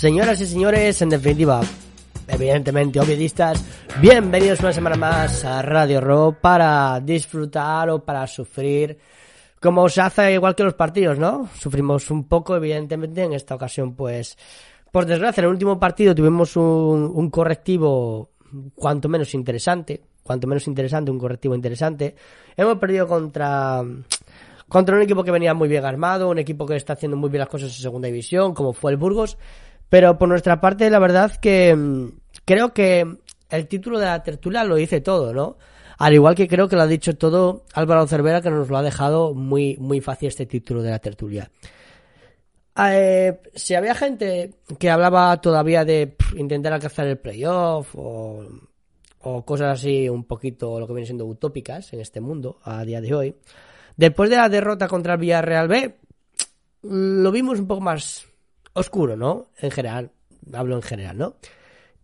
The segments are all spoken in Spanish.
Señoras y señores, en definitiva, evidentemente obviedistas, bienvenidos una semana más a Radio Rock para disfrutar o para sufrir, como se hace igual que los partidos, ¿no? Sufrimos un poco, evidentemente, en esta ocasión, pues, por desgracia, en el último partido tuvimos un, un correctivo cuanto menos interesante, cuanto menos interesante, un correctivo interesante. Hemos perdido contra contra un equipo que venía muy bien armado, un equipo que está haciendo muy bien las cosas en segunda división, como fue el Burgos. Pero por nuestra parte, la verdad que mm, creo que el título de la tertulia lo dice todo, ¿no? Al igual que creo que lo ha dicho todo Álvaro Cervera, que nos lo ha dejado muy, muy fácil este título de la tertulia. Eh, si había gente que hablaba todavía de intentar alcanzar el playoff o cosas así un poquito lo que viene siendo utópicas en este mundo a día de hoy, después de la derrota contra el Villarreal B, lo vimos un poco más oscuro, ¿no? En general, hablo en general, ¿no?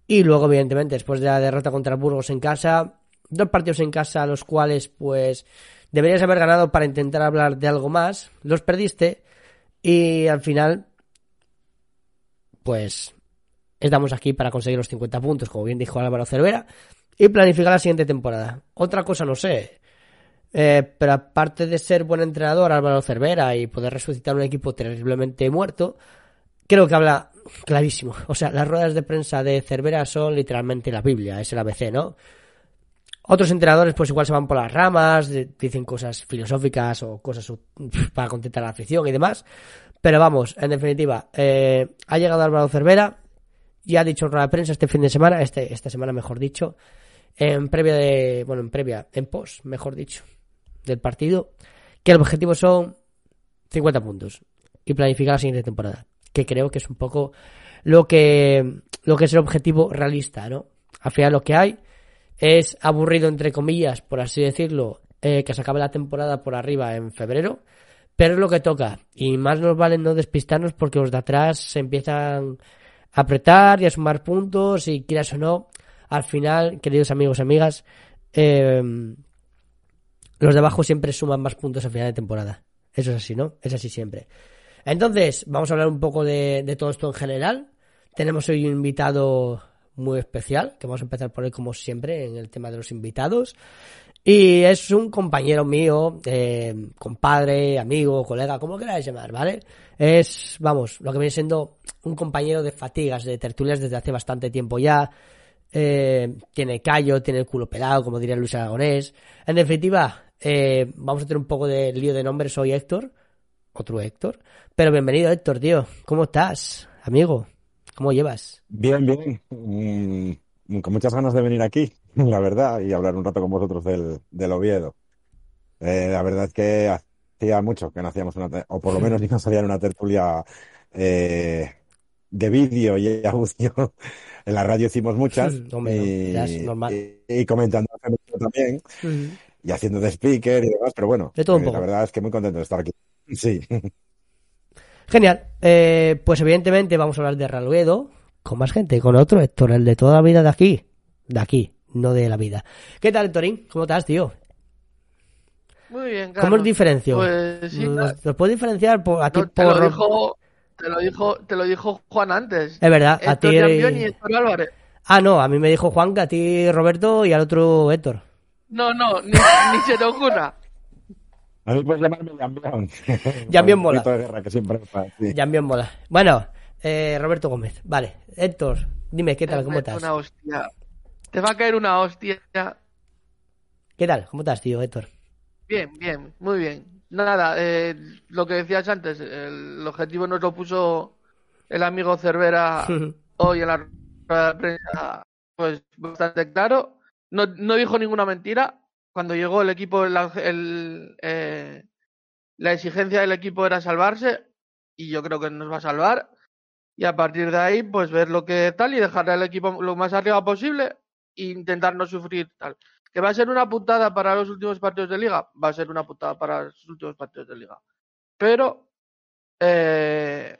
Y luego, evidentemente, después de la derrota contra Burgos en casa, dos partidos en casa, los cuales, pues, deberías haber ganado para intentar hablar de algo más, los perdiste y al final, pues, estamos aquí para conseguir los 50 puntos, como bien dijo Álvaro Cervera, y planificar la siguiente temporada. Otra cosa no sé, eh, pero aparte de ser buen entrenador Álvaro Cervera y poder resucitar un equipo terriblemente muerto, creo que habla clarísimo. O sea, las ruedas de prensa de Cervera son literalmente la Biblia, es el ABC, ¿no? Otros entrenadores pues igual se van por las ramas, dicen cosas filosóficas o cosas para contentar a la afición y demás. Pero vamos, en definitiva, eh, ha llegado Álvaro Cervera y ha dicho en rueda de prensa este fin de semana, este, esta semana mejor dicho, en previa de, bueno, en previa, en post, mejor dicho, del partido, que el objetivo son 50 puntos y planificar la siguiente temporada que creo que es un poco lo que, lo que es el objetivo realista, ¿no? Al final lo que hay es aburrido, entre comillas, por así decirlo, eh, que se acabe la temporada por arriba en febrero, pero es lo que toca. Y más nos vale no despistarnos porque los de atrás se empiezan a apretar y a sumar puntos y quieras o no, al final, queridos amigos y amigas, eh, los de abajo siempre suman más puntos a final de temporada. Eso es así, ¿no? Es así siempre. Entonces, vamos a hablar un poco de, todo esto en general. Tenemos hoy un invitado muy especial, que vamos a empezar por él como siempre en el tema de los invitados. Y es un compañero mío, eh, compadre, amigo, colega, como queráis llamar, ¿vale? Es, vamos, lo que viene siendo un compañero de fatigas, de tertulias desde hace bastante tiempo ya. Eh, tiene callo, tiene el culo pelado, como diría Luis Aragonés. En definitiva, eh, vamos a tener un poco de lío de nombres. Soy Héctor, otro Héctor. Pero bienvenido, Héctor, tío. ¿Cómo estás, amigo? ¿Cómo llevas? Bien, bien. Mm, con muchas ganas de venir aquí, la verdad, y hablar un rato con vosotros del, del Oviedo. Eh, la verdad es que hacía mucho que no hacíamos una, o por lo menos ni nos una tertulia eh, de vídeo y audio. En la radio hicimos muchas. Hombre, y, es normal. y, y comentando también, Mm. y haciendo de speaker y demás, pero bueno, De todo eh, la verdad es que muy contento de estar aquí. Sí. Genial. Eh, pues evidentemente vamos a hablar de Raluedo con más gente, con otro Héctor, el de toda la vida de aquí. De aquí, no de la vida. ¿Qué tal, Héctorín? ¿Cómo estás, tío? Muy bien, ¿Cómo os diferencio? Pues sí, ¿Nos, nos puedes diferenciar por, a ti no, te, por... lo dijo, te, lo dijo, te lo dijo Juan antes. Es verdad, a Héctor ti... Llambión y Héctor Álvarez. Ah, no, a mí me dijo Juan, que a ti Roberto y al otro Héctor. No, no, ni, ni se te ocurra. A mí puedes llamarme Jambión. Jambión mola. de guerra que siempre sí. Ya bien mola. Bueno, eh, Roberto Gómez. Vale, Héctor, dime, ¿qué tal? ¿Cómo estás? Una hostia. Te va a caer una hostia. ¿Qué tal? ¿Cómo estás, tío, Héctor? Bien, bien, muy bien. Nada, eh, lo que decías antes, el objetivo nos lo puso el amigo Cervera hoy en la rueda de prensa, pues bastante claro. No, no dijo ninguna mentira. Cuando llegó el equipo, la, el, eh, la exigencia del equipo era salvarse y yo creo que nos va a salvar. Y a partir de ahí, pues ver lo que tal y dejar al equipo lo más arriba posible e intentar no sufrir tal. ¿Que va a ser una putada para los últimos partidos de liga? Va a ser una putada para los últimos partidos de liga. Pero eh,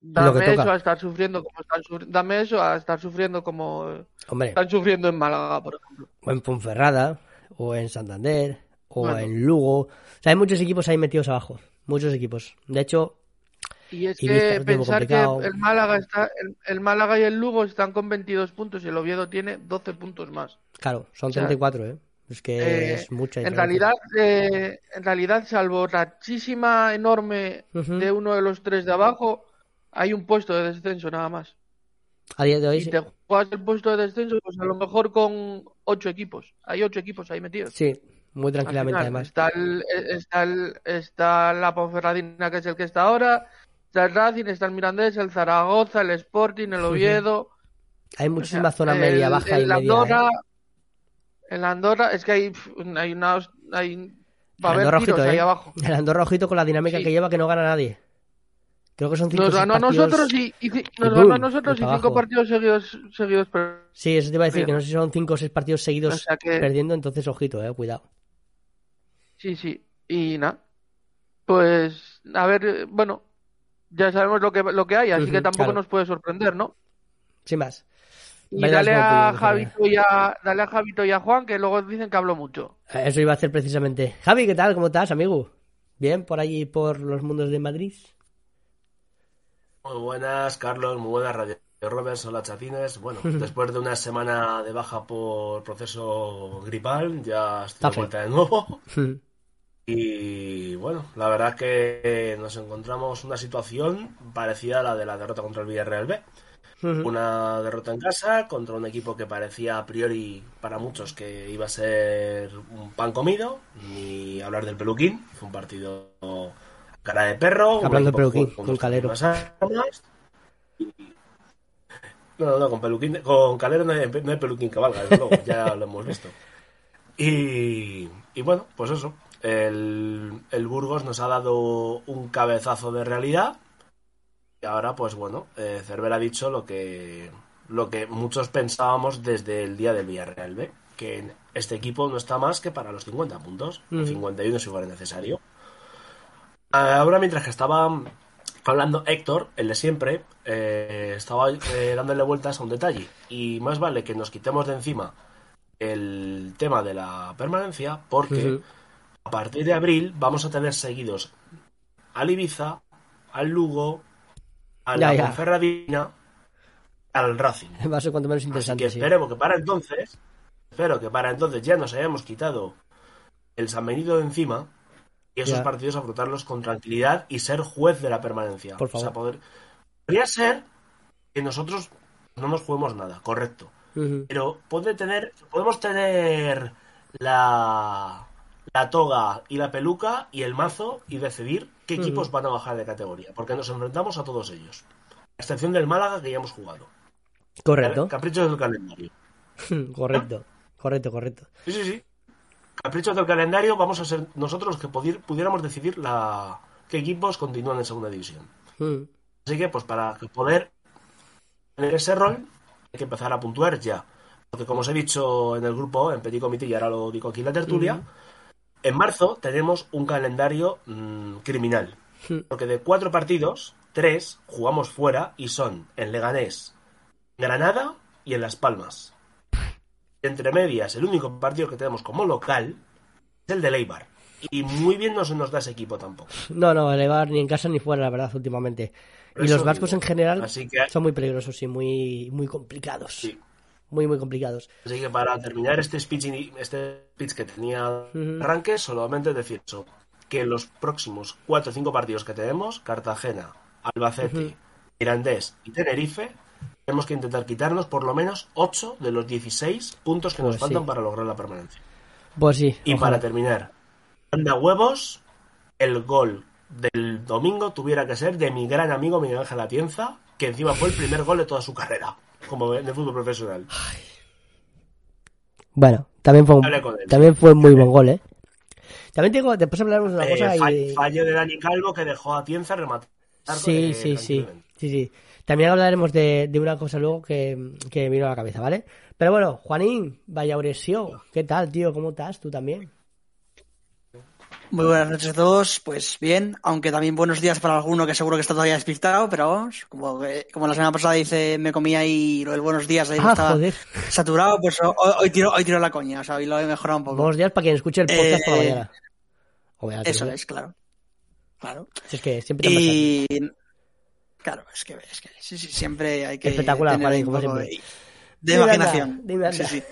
dame eso a estar sufriendo como están sufriendo. Dame eso a estar sufriendo como Hombre, están sufriendo en Málaga, por ejemplo. o en Ponferrada, o en Santander, o Bueno. en Lugo. O sea, hay muchos equipos ahí metidos abajo. Muchos equipos. De hecho, Y es que pensar que el Málaga está, el, el Málaga y el Lugo están con 22 puntos y el Oviedo tiene 12 puntos más. Claro, son O sea, 34, ¿eh? Es que Eh, es mucha en realidad, eh, en realidad, salvo rachísima enorme de uno de los tres de abajo, hay un puesto de descenso nada más. A día de hoy sí. te juegas el puesto de descenso, pues a lo mejor con ocho equipos. Hay ocho equipos ahí metidos. Sí, muy tranquilamente final, además. Está, el, está, el- está la Ponferradina, que es el que está ahora. Está el Racing, está el Mirandés, el Zaragoza, el Sporting, el Oviedo. Hay o muchísima sea, zona media, el- baja y media. Andorra, ¿eh? El Andorra, es que hay, hay una. Hay, va a haber tiros ojito, ahí ¿eh? abajo. El Andorra ojito con la dinámica Sí. que lleva que no gana nadie. Creo que son cinco Nos ganó a partidos- nosotros y, nos a nosotros y cinco abajo. partidos seguidos, seguidos pero- Sí, eso te iba a decir, que no sé si son cinco o seis partidos seguidos O sea que- perdiendo, entonces ojito, eh, cuidado. Sí, sí. Y nada. Pues, a ver, bueno, ya sabemos lo que, lo que hay, así que tampoco claro. nos puede sorprender, ¿no? Sin más. Y dale a Javito y a, dale a Javito y a Juan, que luego dicen que hablo mucho. Eso iba a hacer precisamente. Javi, ¿qué tal? ¿Cómo estás, amigo? ¿Bien por allí, por los mundos de Madrid? Muy buenas, Carlos, muy buenas, Radio Roberts, hola chatines. Bueno, después de una semana de baja por proceso gripal, ya estoy de vuelta de nuevo. Y bueno, la verdad es que nos encontramos una situación parecida a la de la derrota contra el Villarreal B. Una derrota en casa contra un equipo que parecía a priori para muchos que iba a ser un pan comido, ni hablar del peluquín, fue un partido cara de perro. Hablando de peluquín, con con Calero. No, no, no, con peluquín, con Calero no hay, no hay peluquín que valga, desde luego, ya lo hemos visto. Y, y bueno, pues eso. El, el Burgos nos ha dado un cabezazo de realidad. Y ahora, pues bueno, eh, Cervera ha dicho lo que, lo que muchos pensábamos desde el día del Villarreal B. Que este equipo no está más que para los 50 puntos. Ujú. 51 si fuera necesario. Ahora, mientras que estaba hablando Héctor, el de siempre, eh, estaba eh, dándole vueltas a un detalle. Y más vale que nos quitemos de encima el tema de la permanencia, porque a partir de abril vamos a tener seguidos al Ibiza, al Lugo, a Ya, la ya. Ponferradina, al Racing. Va a ser cuanto menos Así interesante, que sí. esperemos que para entonces, espero que para entonces ya nos hayamos quitado el San Benito de encima y esos Ya. partidos afrontarlos con tranquilidad y ser juez de la permanencia. Por O sea, poder... Podría ser que nosotros no nos juguemos nada, correcto. Pero puede tener, podemos tener la, la toga y la peluca y el mazo y decidir qué equipos van a bajar de categoría. Porque nos enfrentamos a todos ellos. A excepción del Málaga que ya hemos jugado. Correcto. Caprichos del calendario. correcto. Correcto, correcto. Sí, sí, sí. Caprichos del calendario, vamos a ser nosotros los que pudiéramos decidir la qué equipos continúan en segunda división. Mm. Así que, pues para poder tener ese rol, hay que empezar a puntuar ya. Porque como os he dicho en el grupo, en Petit Comité, y ahora lo digo aquí en la tertulia, en marzo tenemos un calendario mm, criminal. Mm. Porque de cuatro partidos, tres jugamos fuera y son en Leganés, Granada y en Las Palmas. Entre medias, el único partido que tenemos como local es el de Leibar. Y muy bien no se nos da ese equipo tampoco. No, no, elevar ni en casa ni fuera, la verdad, últimamente. Por Y los vascos digo. en general Así que- son muy peligrosos y muy, muy complicados. Sí. Muy, muy complicados. Así que para terminar este speech, este speech que tenía Ujú. arranque, solamente decir eso, que en los próximos cuatro o cinco partidos que tenemos, Cartagena, Albacete, Ujú. Mirandés y Tenerife, tenemos que intentar quitarnos por lo menos 8 de los 16 puntos que nos Pues faltan sí. para lograr la permanencia. Pues sí. Y ojalá. para terminar, anda huevos, el gol del domingo tuviera que ser de mi gran amigo Miguel Ángel Atienza, que encima fue el primer gol de toda su carrera, como en el fútbol profesional. Bueno, también fue, un- también fue muy buen gol, ¿eh? También tengo, después hablaremos de una Eh, cosa fall- y... fallo de Dani Calvo que dejó a Tienza rematar. Sí, eh, sí, sí. Sí, sí. También hablaremos de, de una cosa luego que, que me vino a la cabeza, ¿vale? Pero bueno, Juanín, vaya Auresio, ¿qué tal, tío? ¿Cómo estás? ¿Tú también? Muy buenas noches a todos, pues bien, aunque también buenos días para alguno que seguro que está todavía despistado, pero vamos, como, que- como la semana pasada dice me comía ahí lo del buenos días, ahí Ah, estaba joder. saturado, pues ho- hoy, tiro, hoy tiro la coña, o sea, hoy lo he mejorado un poco. Buenos días para quien escuche el podcast por la Eh, mañana. Eso tío, es, claro. Claro. Si es que siempre te. Claro, es que, es que sí, sí, siempre hay que Espectacular, tener Juan, como siempre. de, de anda, imaginación. Sí, sí.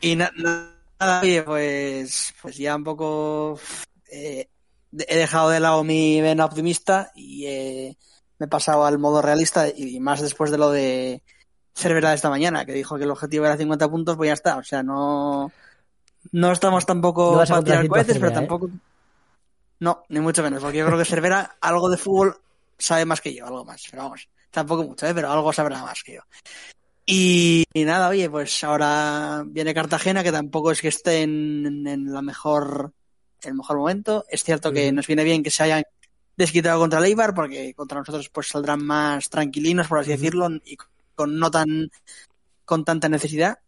Y na- nada, oye, pues, pues ya un poco eh, he dejado de lado mi vena optimista y eh, me he pasado al modo realista y más después de lo de Cervera de esta mañana, que dijo que el objetivo era 50 puntos, pues ya está. O sea, no, no estamos tampoco No para tirar cohetes, pero ¿eh? tampoco. No, ni mucho menos, porque yo creo que Cervera algo de fútbol sabe más que yo, algo más. Pero vamos, tampoco mucho, ¿eh? pero algo sabrá más que yo. Y, y nada, oye, pues ahora viene Cartagena, que tampoco es que esté en, en la mejor, el mejor momento. Es cierto que nos viene bien que se hayan desquitado contra el Eibar, porque contra nosotros pues saldrán más tranquilinos, por así decirlo, y con no tan, con tanta necesidad.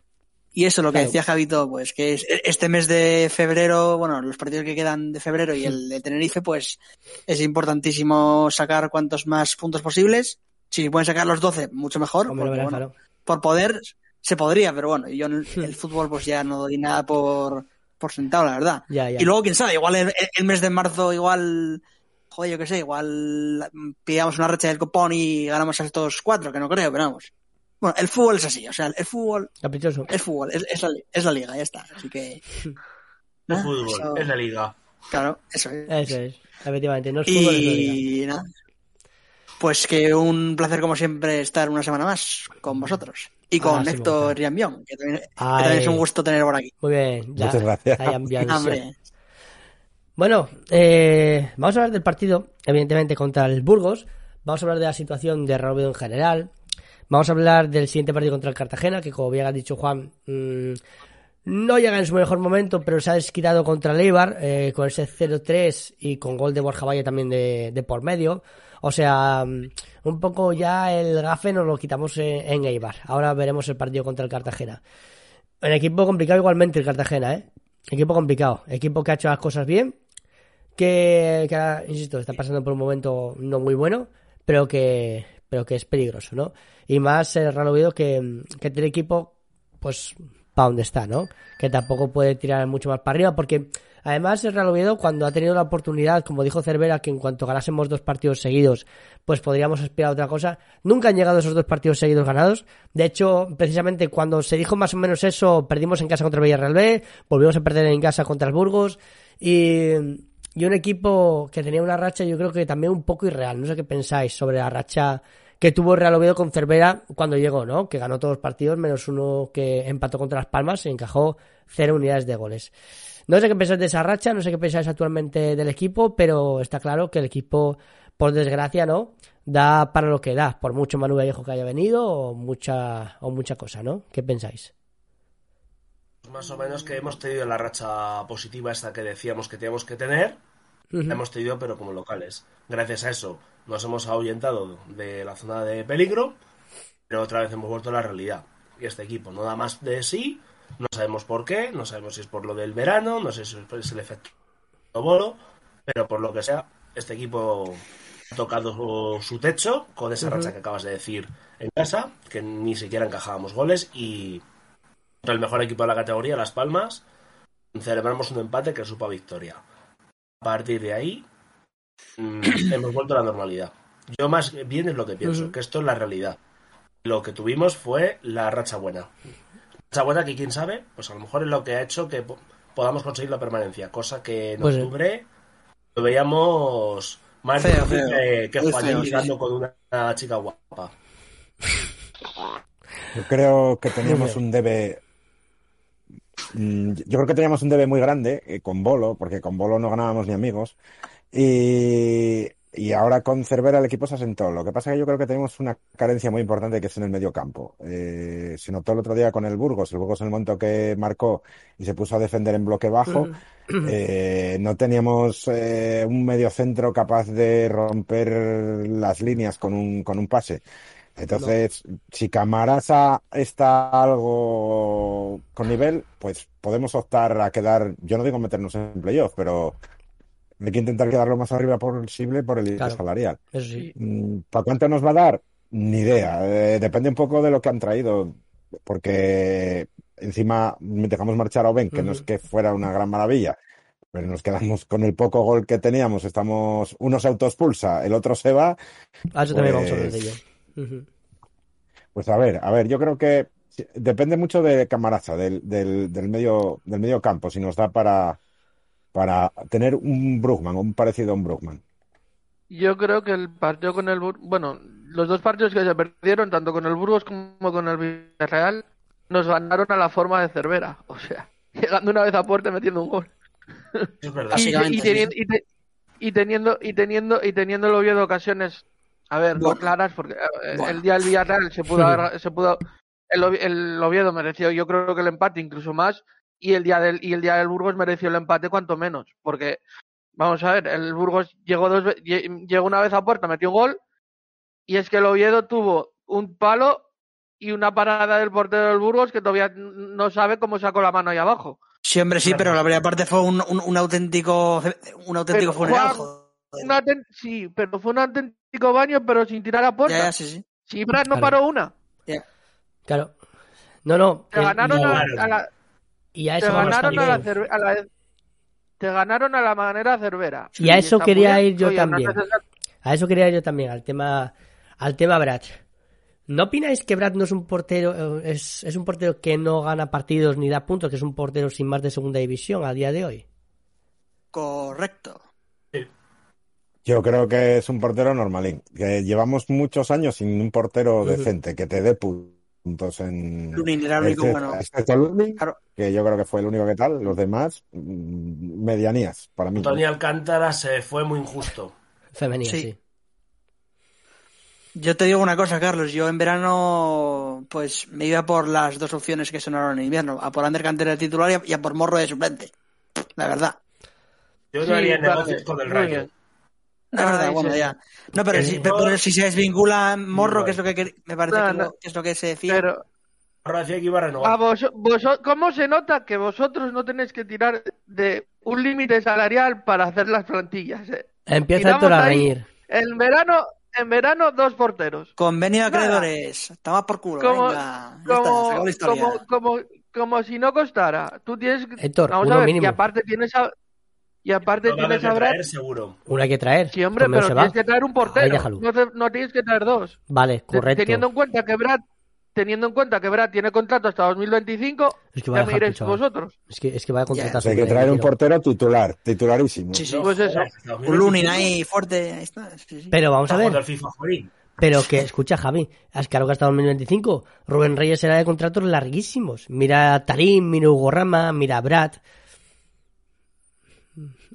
Y eso, lo que Claro. decía Javito, pues que es- este mes de febrero, bueno, los partidos que quedan de febrero y el de Tenerife, pues es importantísimo sacar cuantos más puntos posibles. Si pueden sacar los 12, mucho mejor. Hombre, porque, bueno, claro. por poder se podría, pero bueno, yo en el, el fútbol pues ya no doy nada por, por sentado, la verdad. Ya, ya. Y luego, quién sabe, igual el, el mes de marzo, igual, joder, yo qué sé, igual mm, pillamos una racha del copón y ganamos a estos cuatro, que no creo, pero vamos. Bueno, el fútbol es así, o sea, el fútbol Caprichoso. es fútbol, es, es la, es la liga, ya está. Así que. El nada, fútbol, eso- es la liga. Claro, eso es. Eso es. Efectivamente. No es fútbol, es liga. Y nada. Pues que un placer, como siempre, estar una semana más con vosotros. Y con Ah, sí, Héctor bueno. Riambión, que también, que Ay. también es un gusto tener por aquí. Muy bien. Ya. Muchas gracias. Hombre, Bueno, eh, vamos a hablar del partido, evidentemente, contra el Burgos. Vamos a hablar de la situación de Real Oviedo en general. Vamos a hablar del siguiente partido contra el Cartagena, que como bien ha dicho Juan, mm, no llega en su mejor momento, pero se ha desquitado contra el Eibar eh, con ese 0-3 y con gol de Borja Valle también de, de por medio. O sea, mm, un poco ya el gafe nos lo quitamos en, Eibar. Ahora veremos el partido contra el Cartagena. Un equipo complicado igualmente el Cartagena, ¿eh? Equipo complicado. Equipo que ha hecho las cosas bien. Que, que insisto, está pasando por un momento no muy bueno, pero que, pero que es peligroso, ¿no? Y más el Real Oviedo que, que tiene equipo, pues, para donde está, ¿no? Que tampoco puede tirar mucho más para arriba, porque además el Real Oviedo, cuando ha tenido la oportunidad, como dijo Cervera, que en cuanto ganásemos dos partidos seguidos, pues podríamos aspirar a otra cosa, nunca han llegado esos dos partidos seguidos ganados. De hecho, precisamente cuando se dijo más o menos eso, perdimos en casa contra Villarreal B, volvimos a perder en casa contra el Burgos, y, y un equipo que tenía una racha, yo creo que también un poco irreal. No sé qué pensáis sobre la racha que tuvo Real Oviedo con Cervera cuando llegó, ¿no? Que ganó todos los partidos, menos uno que empató contra Las Palmas y encajó cero unidades de goles. No sé qué pensáis de esa racha, no sé qué pensáis actualmente del equipo, pero está claro que el equipo, por desgracia, ¿no? Da para lo que da, por mucho Manu Vallejo que haya venido o mucha, o mucha cosa, ¿no? ¿Qué pensáis? Más o menos que hemos tenido la racha positiva esta que decíamos que teníamos que tener. La hemos tenido, pero como locales. Gracias a eso nos hemos ahuyentado de la zona de peligro, pero otra vez hemos vuelto a la realidad. Y este equipo no da más de sí, no sabemos por qué, no sabemos si es por lo del verano, no sé si es el efecto bolo, pero por lo que sea, este equipo ha tocado su techo con esa racha que acabas de decir en casa, que ni siquiera encajábamos goles y contra el mejor equipo de la categoría, Las Palmas, celebramos un empate que supo a victoria. A partir de ahí, hemos vuelto a la normalidad. Yo más bien es lo que pienso, que esto es la realidad. Lo que tuvimos fue la racha buena. Racha buena que quién sabe, pues a lo mejor es lo que ha hecho que po- podamos conseguir la permanencia, cosa que en Pues octubre lo veíamos más Feo, que, que sí, ligando sí. con una, una chica guapa. Yo creo que teníamos un debe. mm, Yo creo que teníamos un debe muy grande eh, con Bolo, porque con Bolo no ganábamos ni amigos. Y, y ahora con Cervera el equipo se asentó. Lo que pasa es que yo creo que tenemos una carencia muy importante que es en el medio campo. Eh, se notó el otro día con el Burgos. El Burgos en el momento que marcó y se puso a defender en bloque bajo, eh, no teníamos eh, un medio centro capaz de romper las líneas con un, con un pase. Entonces, si Camarasa está algo con nivel, pues podemos optar a quedar, yo no digo meternos en playoff, pero hay que intentar quedar lo más arriba posible por el límite Claro. salarial. Sí. Mm, ¿Para cuánto nos va a dar? Ni idea. Eh, depende un poco de lo que han traído, porque encima dejamos marchar a Oben, que no es que fuera una gran maravilla, pero nos quedamos con el poco gol que teníamos. Estamos, uno se autoexpulsa, el otro se va. A eso también vamos a hablar de Pues- ello. Pues a ver, a ver, yo creo que depende mucho de Camaraza, del, del, del medio, del medio campo, si nos da para, para tener un Brugman, un parecido a un Brugman. Yo creo que el partido con el bueno, los dos partidos que se perdieron, tanto con el Burgos como con el Villarreal, nos ganaron a la forma de Cervera. O sea, llegando una vez a puerta y metiendo un gol. Es verdad. Y, Básicamente, y sí, teni- y te- y teniendo y teniendo y teniendo el Oviedo ocasiones a ver no claras porque eh, Bueno. el día del Villarreal se pudo haber- se pudo el, el Oviedo mereció yo creo que el empate incluso más y el día del y el día del Burgos mereció el empate cuanto menos porque vamos a ver el Burgos llegó dos llegó una vez a puerta metió un gol y es que el Oviedo tuvo un palo y una parada del portero del Burgos que todavía no sabe cómo sacó la mano ahí abajo Sí, hombre, sí, pero la primera parte fue un, un, un auténtico un auténtico Pero, funeral. Juan, joder. Un auten- sí, pero fue un auténtico baño, pero sin tirar a puerta. Ya, ya, sí, sí. Si Brad no Claro. paró una. Claro. No, no. Te eh, ganaron y, a, claro. a la, y a te eso vamos ganaron a la, también. cerve- a la- te ganaron a la manera cervera. Y a eso quería ir yo Oye, también. A eso quería ir yo también, al tema, al tema Brad. ¿No opináis que Brad no es un portero, eh, es, es un portero que no gana partidos ni da puntos, que es un portero sin más de segunda división a día de hoy? Correcto. Yo creo que es un portero normalín, que llevamos muchos años sin un portero decente, que te dé puntos en... Lunin era el único excepto- bueno. excepto Lunin, Claro. que yo creo que fue el único que tal, los demás, mm, medianías, para mí. Antonio Alcántara se fue muy injusto. Femenina, Sí. sí. Yo te digo una cosa, Carlos. Yo en verano, pues me iba por las dos opciones que sonaron en invierno: a por Ander Cantera de titular y a, por Morro de suplente. La verdad. Yo Sí, no haría vale, negocios con el Rayo. La verdad, Ay, bueno, sí. ya. No, pero, El si, pero si se desvincula Morro, que es lo que me parece No, que, no. que es lo que se decía. Pero Ahora decía que iba a a renovar. vos, vos- ¿cómo se nota que vosotros no tenéis que tirar de un límite salarial para hacer las plantillas? eh? Empieza Tiramos a reñir. En verano, en verano dos porteros. Convenio de acreedores. Toma por culo. Como, venga. Ya está, como, como, como, como si no costara. Tú tienes que- Héctor, vamos uno a ver, mínimo. y aparte tienes a y aparte tienes a Brad. traer seguro. Una hay que traer. Sí, hombre, Romeo pero se va. tienes que traer un portero. No, te- no tienes que traer dos. Vale, correcto. Teniendo en cuenta que Brad, teniendo en cuenta que Brad tiene contrato hasta 2025, Es que va ya me chaval. vosotros. Es que, es que va a contratar Hay que traer un portero titular, titularísimo. Sí, sí. Pues eso. Un Lunin ahí fuerte. Ahí está. sí, sí. Pero vamos a ver. Pero que, escucha, Javi, es claro que hasta 2025 Rubén Reyes era de contratos larguísimos. Mira a Tarim, mira a Hugo Rama, mira a Brad.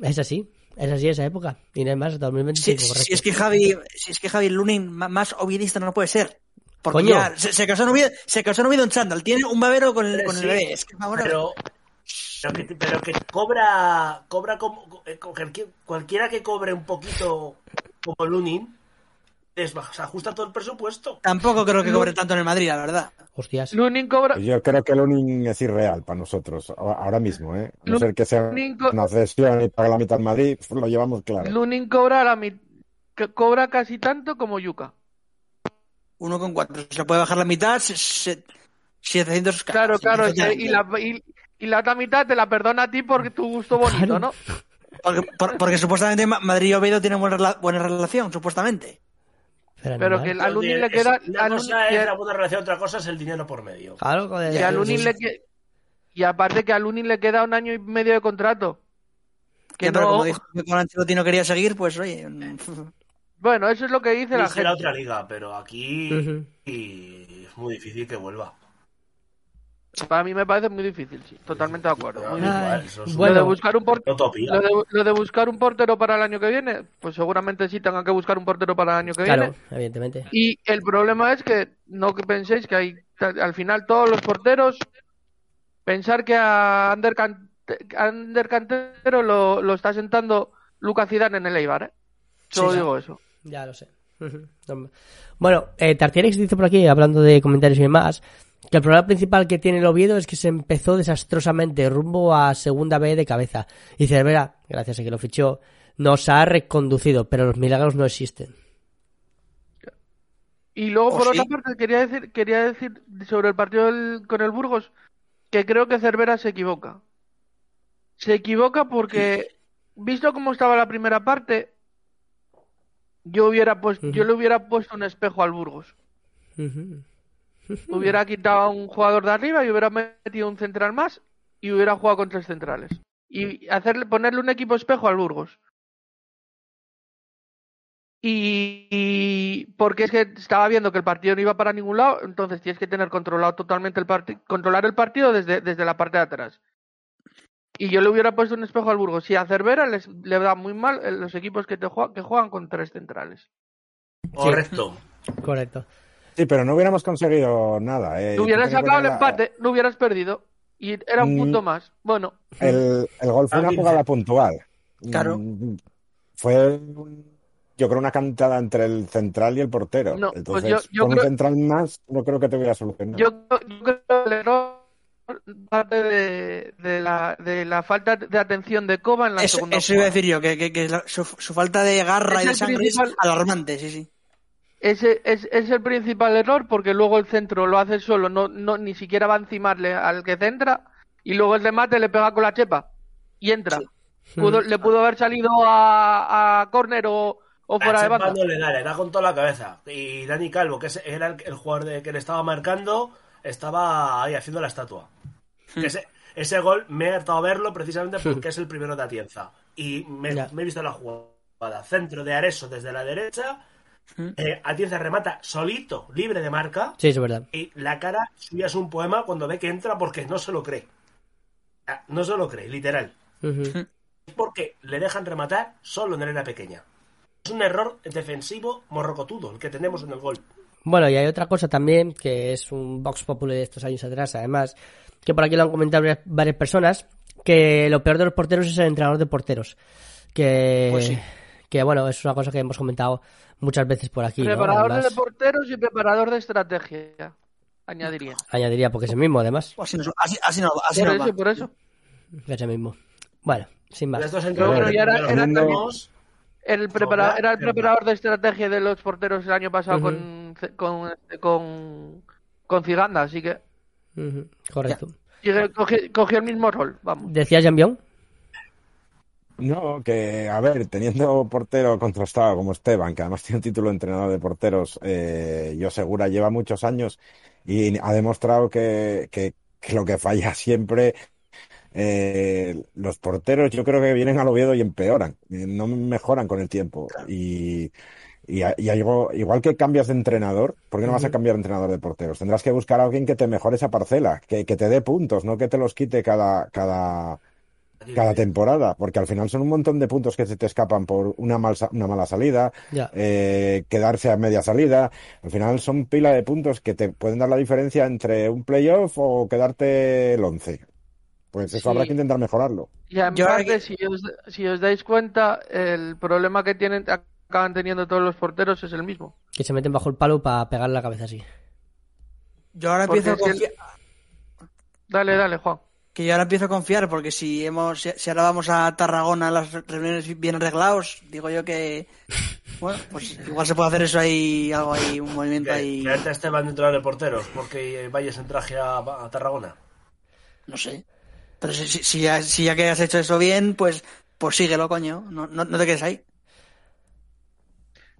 Es así, es así esa época. Y no hay más hasta Si, 2025, si correcto. es que Javi, si es que Javi Lunin más ovidista no puede ser. Porque Coño. ya se, se casó en Oviedo, se casó en Oviedo en chándal, tiene un babero con el, con el sí, bebé. Es que, ver. Pero, pero, que, pero que cobra, cobra como, eh, cualquier- cualquiera que cobre un poquito como Lunin, es, se ajusta todo el presupuesto. Tampoco creo que cobre tanto en el Madrid, la verdad. Hostias. Lunin cobra, Pues Yo creo que Lunin es irreal para nosotros, ahora mismo, ¿eh? A no ser que sea Lunin una cesión y pague la mitad en Madrid, lo llevamos claro. Lunin cobra la mi- que cobra casi tanto como Yuka. Uno con cuatro. Se puede bajar la mitad, se- se- 700 Claro, claro, y, la, y, y la otra mitad te la perdona a ti porque tu gusto bonito, Claro. ¿no? Porque, por- porque supuestamente Ma- Madrid y Oviedo tienen buena, buena relación, supuestamente. Pero, que a Lunin le Es- queda... Una a Lunin- cosa es la buena relación, otra cosa es el dinero por medio. Claro, joder, que a Ya, Lunin sí, le que- Y aparte que a Lunin le queda un año y medio de contrato. Que Ya, pero no- como dijo que con Ancelotti no quería seguir, pues oye. mm, Bueno, eso es lo que dice la Dice la gente. otra liga, pero aquí Ujú. y es muy difícil que vuelva. Para mí me parece muy difícil, sí. Totalmente de acuerdo. muy Ay, difícil. Ay, eso es bueno. Lo de buscar un portero... Lo de, lo de buscar un portero para el año que viene, pues seguramente sí tengan que buscar un portero para el año que Claro, viene. evidentemente. Y el problema es que no que penséis que hay al final todos los porteros pensar que a Ander, Can- a Ander Cantero lo, lo está sentando Lucas Zidane en el Eibar, ¿eh? Solo Sí, digo eso. Ya lo sé. Bueno, eh, Tartierex dice por aquí, hablando de comentarios y demás, que el problema principal que tiene el Oviedo es que se empezó desastrosamente rumbo a segunda B de cabeza. Y Cervera, gracias a que lo fichó, nos ha reconducido, pero los milagros no existen. Y luego, ¿Oh, por sí? otra parte, quería decir, quería decir sobre el partido del- con el Burgos que creo que Cervera se equivoca. Se equivoca porque, visto cómo estaba la primera parte, yo hubiera puesto, yo le hubiera puesto un espejo al Burgos. Hubiera quitado a un jugador de arriba y hubiera metido un central más y hubiera jugado con tres centrales. Y hacerle, ponerle un equipo espejo al Burgos. Y, y porque es que estaba viendo que el partido no iba para ningún lado, entonces tienes que tener controlado totalmente el partido, controlar el partido desde, desde la parte de atrás. Y yo le hubiera puesto un espejo al Burgos. Y a Cervera les, le da muy mal eh, los equipos que, te juegan, que juegan con tres centrales. Correcto. Correcto. Sí, pero no hubiéramos conseguido nada. Eh. No hubieras sacado el empate, no hubieras perdido. Y era un Mm. punto más. Bueno, El, el gol fue una jugada puntual. Claro. Mm, Fue, un- yo creo, una cantada entre el central y el portero. No, pues Entonces, yo- yo con creo- un central más, no creo que te hubiera solucionado. yo, yo creo que el error parte de, de la, de la falta de atención de Coba en la Eso, segunda eso iba a jugada. decir yo, que, que- que la- su, su falta de garra Es y de sangre principal- es alarmante, sí, sí. Ese es, es el principal error porque luego el centro lo hace solo, no, no ni siquiera va a encimarle al que centra y luego el remate le pega con la chepa y entra. Pudo- le pudo haber salido a, a córner o, o fuera La de banda. no le da, le da con toda la cabeza. Y Dani Calvo, que era el, el jugador de, que le estaba marcando, estaba ahí haciendo la estatua. Ese, ese gol me he hartado a verlo precisamente porque es el primero de Atienza. Y me, me he visto la jugada. Centro de Areso desde la derecha. Eh, Atienza remata solito, libre de marca. Sí, es verdad. Y la cara suya es un poema cuando ve que entra porque no se lo cree. No se lo cree, literal. Es porque le dejan rematar solo en el área pequeña. Es un error defensivo morrocotudo el que tenemos en el gol. Bueno, y hay otra cosa también, que es un Vox Populi de estos años atrás, además, que por aquí lo han comentado varias- varias personas, que lo peor de los porteros es el entrenador de porteros. Que, Pues sí. Que bueno, es una cosa que hemos comentado muchas veces por aquí. ¿no? Preparador Además, de porteros y preparador de estrategia, añadiría. añadiría, porque es el mismo, además. O Así, nos- así, así no, así Por no eso, va. por eso. Es el mismo. Bueno, sin más. bueno, era- El prepara- Sobra, era el preparador de estrategia de los porteros el año pasado con, con, con, con Ciganda, así que Ujú, Correcto. sigue- cogió, cogió el mismo rol, vamos. ¿Decías, Jambión? No, que, a ver, teniendo portero contrastado como Esteban, que además tiene un título de entrenador de porteros, eh, yo segura lleva muchos años y ha demostrado que, que, que lo que falla siempre, eh, los porteros yo creo que vienen al Oviedo y empeoran, eh, no mejoran con el tiempo. Y, y, y algo, igual que cambias de entrenador, ¿por qué no vas a cambiar de entrenador de porteros? Tendrás que buscar a alguien que te mejore esa parcela, que, que te dé puntos, no que te los quite cada, cada, cada temporada, porque al final son un montón de puntos que se te escapan por una, mal, una mala salida, eh, quedarse a media salida. Al final son pila de puntos que te pueden dar la diferencia entre un playoff o quedarte el 11. Pues eso Sí. habrá que intentar mejorarlo. Y además, si, os, si os dais cuenta, el problema que tienen acaban teniendo todos los porteros es el mismo. Que se meten bajo el palo para pegarle la cabeza así. Yo ahora Porque empiezo a el- Dale, dale, Juan. Que yo ahora empiezo a confiar porque si hemos, si, ahora vamos a Tarragona las reuniones bien arreglados, digo yo que bueno, pues igual se puede hacer eso ahí, algo ahí, un movimiento ahí, que antes Esteban dentro de porteros porque eh, vayas en traje a, a Tarragona. no sé. Pero si, si, si ya, si ya que has hecho eso bien, pues, pues síguelo, coño. No, no, no te quedes ahí.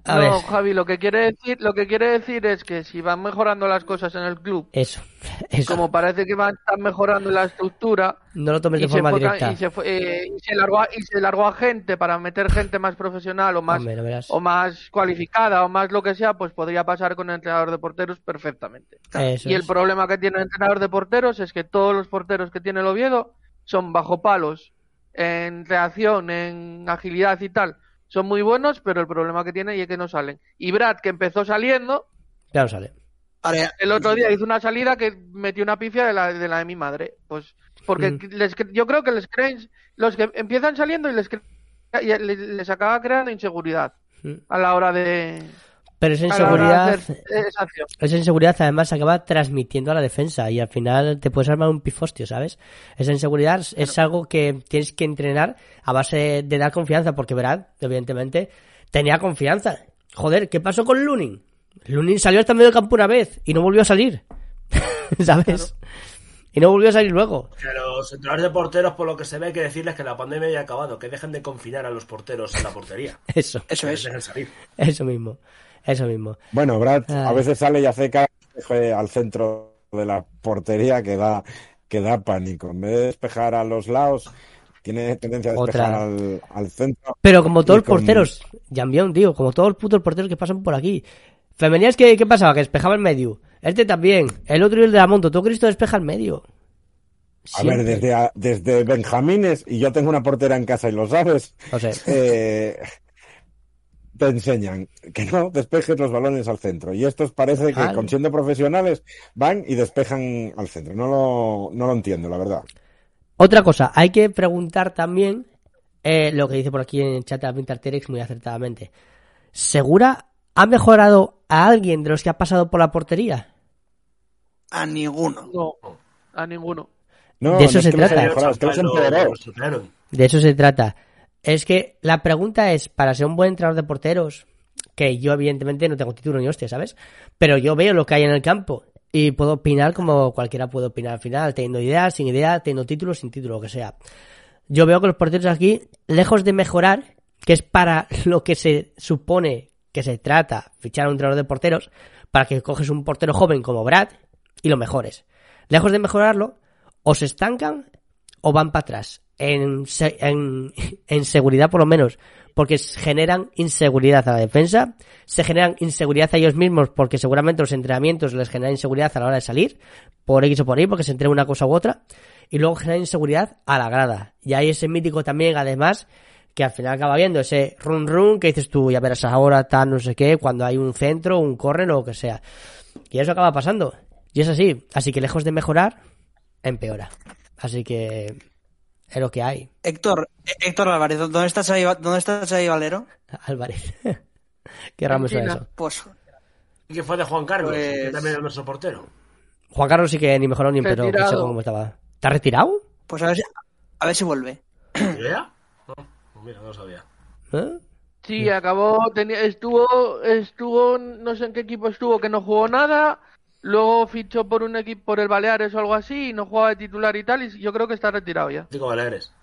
A no, ver. Javi, lo que quiere decir, lo que quiere decir es que si van mejorando las cosas en el club, Eso. Eso. como parece que van están mejorando la estructura, No lo tomes de forma directa. y se fue- eh, y se largó a, y se largó a gente para meter gente más profesional o más Hombre, no verás. o más cualificada o más lo que sea, pues podría pasar con el entrenador de porteros perfectamente. Eso y el es. problema que tiene el entrenador de porteros es que todos los porteros que tiene el Oviedo son bajo palos, en reacción, en agilidad y tal. Son muy buenos, pero el problema que tiene es que no salen. Y Brad, que empezó saliendo, Ya no sale. El otro día hizo una salida que metió una pifia de la de, la de mi madre. Pues porque Mm. les yo creo que les creen, los que empiezan saliendo y les, les, les acaba creando inseguridad Mm. a la hora de, Pero esa inseguridad, hacer esa inseguridad además se acaba transmitiendo a la defensa y al final te puedes armar un pifostio, ¿sabes? Esa inseguridad es- es algo que tienes que entrenar a base de dar confianza, porque verás, evidentemente, tenía confianza. Joder, ¿qué pasó con Lunin? Lunin salió hasta medio campo una vez y no volvió a salir, ¿sabes? Y no volvió a salir luego. Que los entrenadores de porteros, por lo que se ve, hay que decirles que la pandemia ya ha acabado, que dejen de confinar a los porteros en la portería. Eso, Eso Que es. dejen salir. eso mismo. Eso mismo. Bueno, Brad a Ay. veces sale y hace al centro de la portería que da, que da pánico. En vez de despejar a los lados, tiene tendencia a despejar al, al centro. Pero como todos los con- porteros, Jambión, tío, como todos los putos porteros que pasan por aquí. Femenías, ¿qué, ¿qué pasaba? Que despejaba el medio. Este también. El otro y el de la Monto. Todo Cristo despeja el medio. A ver, desde, a- desde Benjamines, y yo tengo una portera en casa y lo sabes, eh, te enseñan que no despejes los balones al centro. Y estos parece que, con siendo profesionales, van y despejan al centro. No lo, no lo entiendo, la verdad. Otra cosa, hay que preguntar también eh, lo que dice por aquí en el chat de Alvin Terex muy acertadamente. ¿Segura ha mejorado a alguien de los que ha pasado por la portería? A ninguno. No, a ninguno. No, De eso no es se que trata. mejorado, es que los. De eso se trata. Es que la pregunta es, para ser un buen entrenador de porteros, que yo evidentemente no tengo título ni hostia, ¿sabes? Pero yo veo lo que hay en el campo y puedo opinar como cualquiera puede opinar al final, teniendo ideas, sin idea, teniendo título, sin título, lo que sea. Yo veo que los porteros aquí, lejos de mejorar, que es para lo que se supone que se trata, fichar a un entrenador de porteros, para que coges un portero joven como Brad y lo mejores. Lejos de mejorarlo, o se estancan o van para atrás. En, en, en seguridad, por lo menos, porque generan inseguridad a la defensa, se generan inseguridad a ellos mismos, porque seguramente los entrenamientos les generan inseguridad a la hora de salir, por X o por Y, porque se entrena una cosa u otra, y luego generan inseguridad a la grada. Y hay ese mítico también, además, que al final acaba viendo ese run run que dices tú, ya verás ahora, tal, no sé qué, cuando hay un centro, un corren o lo que sea. Y eso acaba pasando. Y es así. Así que lejos de mejorar, empeora. Así que es lo que hay. Héctor, Héctor Álvarez, ¿dónde está Xavi, ¿dónde está Xavi Valero? Álvarez. Qué raro me suena China. eso. Pues ¿Y qué fue de Juan Carlos? Pues- Que también era nuestro portero. Juan Carlos sí que ni mejoró ni empeoró. No sé cómo estaba. ¿Está retirado? Pues a ver si, a ver si vuelve. ¿Y ya? No, pues mira, no lo sabía. ¿Eh? Sí, acabó, tenía, estuvo, estuvo, no sé en qué equipo estuvo, que no jugó nada, luego fichó por un equipo, por el Baleares o algo así, y no jugaba de titular y tal, y yo creo que está retirado ya. Chico Baleares.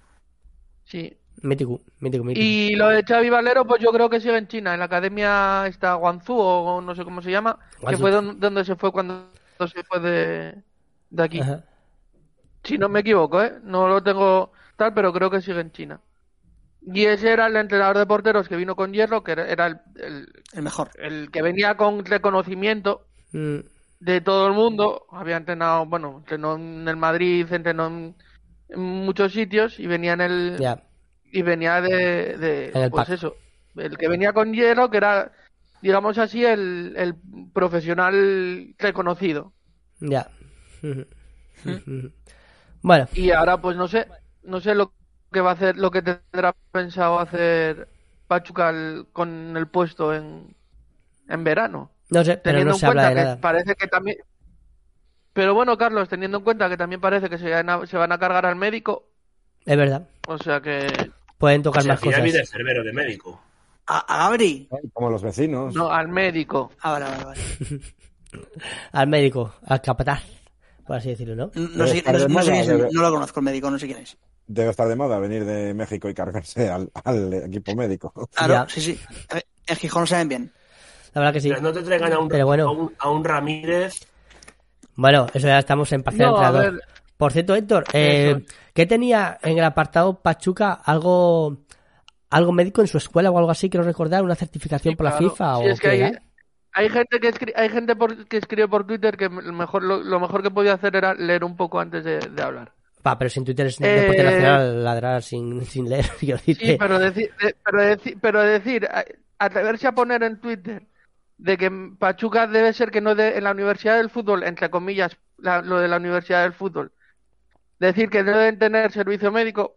Sí. Mítico, mítico, mítico. Y lo de Xavi Valero, pues yo creo que sigue en China, en la academia está Guangzhou o no sé cómo se llama, que Guangzhou. fue don- donde se fue cuando se fue de, de aquí. Ajá. Si no me equivoco, ¿eh? No lo tengo tal, pero creo que sigue en China. Y ese era el entrenador de porteros que vino con Hierro, que era- era el, el, El mejor. el que venía con reconocimiento Mm, de todo el mundo. Había entrenado, bueno, entrenó en el Madrid, entrenó en, en muchos sitios y venía en el y venía de, de En el pues pack. eso, el que venía con Hierro, que era digamos así el, el profesional reconocido. Ya. Ujú. Bueno, Y ahora pues no sé, no sé lo que va a hacer, lo que tendrá pensado hacer Pachuca con el puesto en, en verano. No sé, pero teniendo no se habla de que nada. parece que también pero bueno Carlos teniendo en cuenta que también parece que se van a, se van a cargar al médico Es verdad. o sea que Pueden tocar O sea, más cosas. viene Cervero de médico. ¿A, a Gabri? Como los vecinos. no al médico Ah, vale, vale, vale. Al médico, al capataz, por así decirlo, ¿no? No, no sé, no- de no sé moda, quién es el- debe- no lo conozco el médico, no sé quién es. Debe estar de moda venir de México y cargarse al, al equipo médico. Claro, Ya. sí, sí. En Gijón saben bien. La verdad que sí. Mira, no te traigan a un, Pero bueno. a un, a un Ramírez. Bueno, eso ya estamos en parcial no entrenador. Por cierto, Héctor, eh. ¿qué tenía en el apartado Pachuca algo algo médico en su escuela o algo así? Quiero recordar, una certificación por la. FIFA Sí, o es que qué hay, hay gente que escri- hay gente por- que escribe por Twitter que mejor lo, lo mejor que podía hacer era leer un poco antes de, de hablar Va, pero sin Twitter es Eh, deporte nacional ladrar sin, sin leer. Yo Sí, pero decir, de- pero decir, pero decir, a- atreverse a poner en Twitter de que Pachuca debe ser que no de en la Universidad del Fútbol, entre comillas, la- lo de la Universidad del Fútbol, decir que deben tener servicio médico,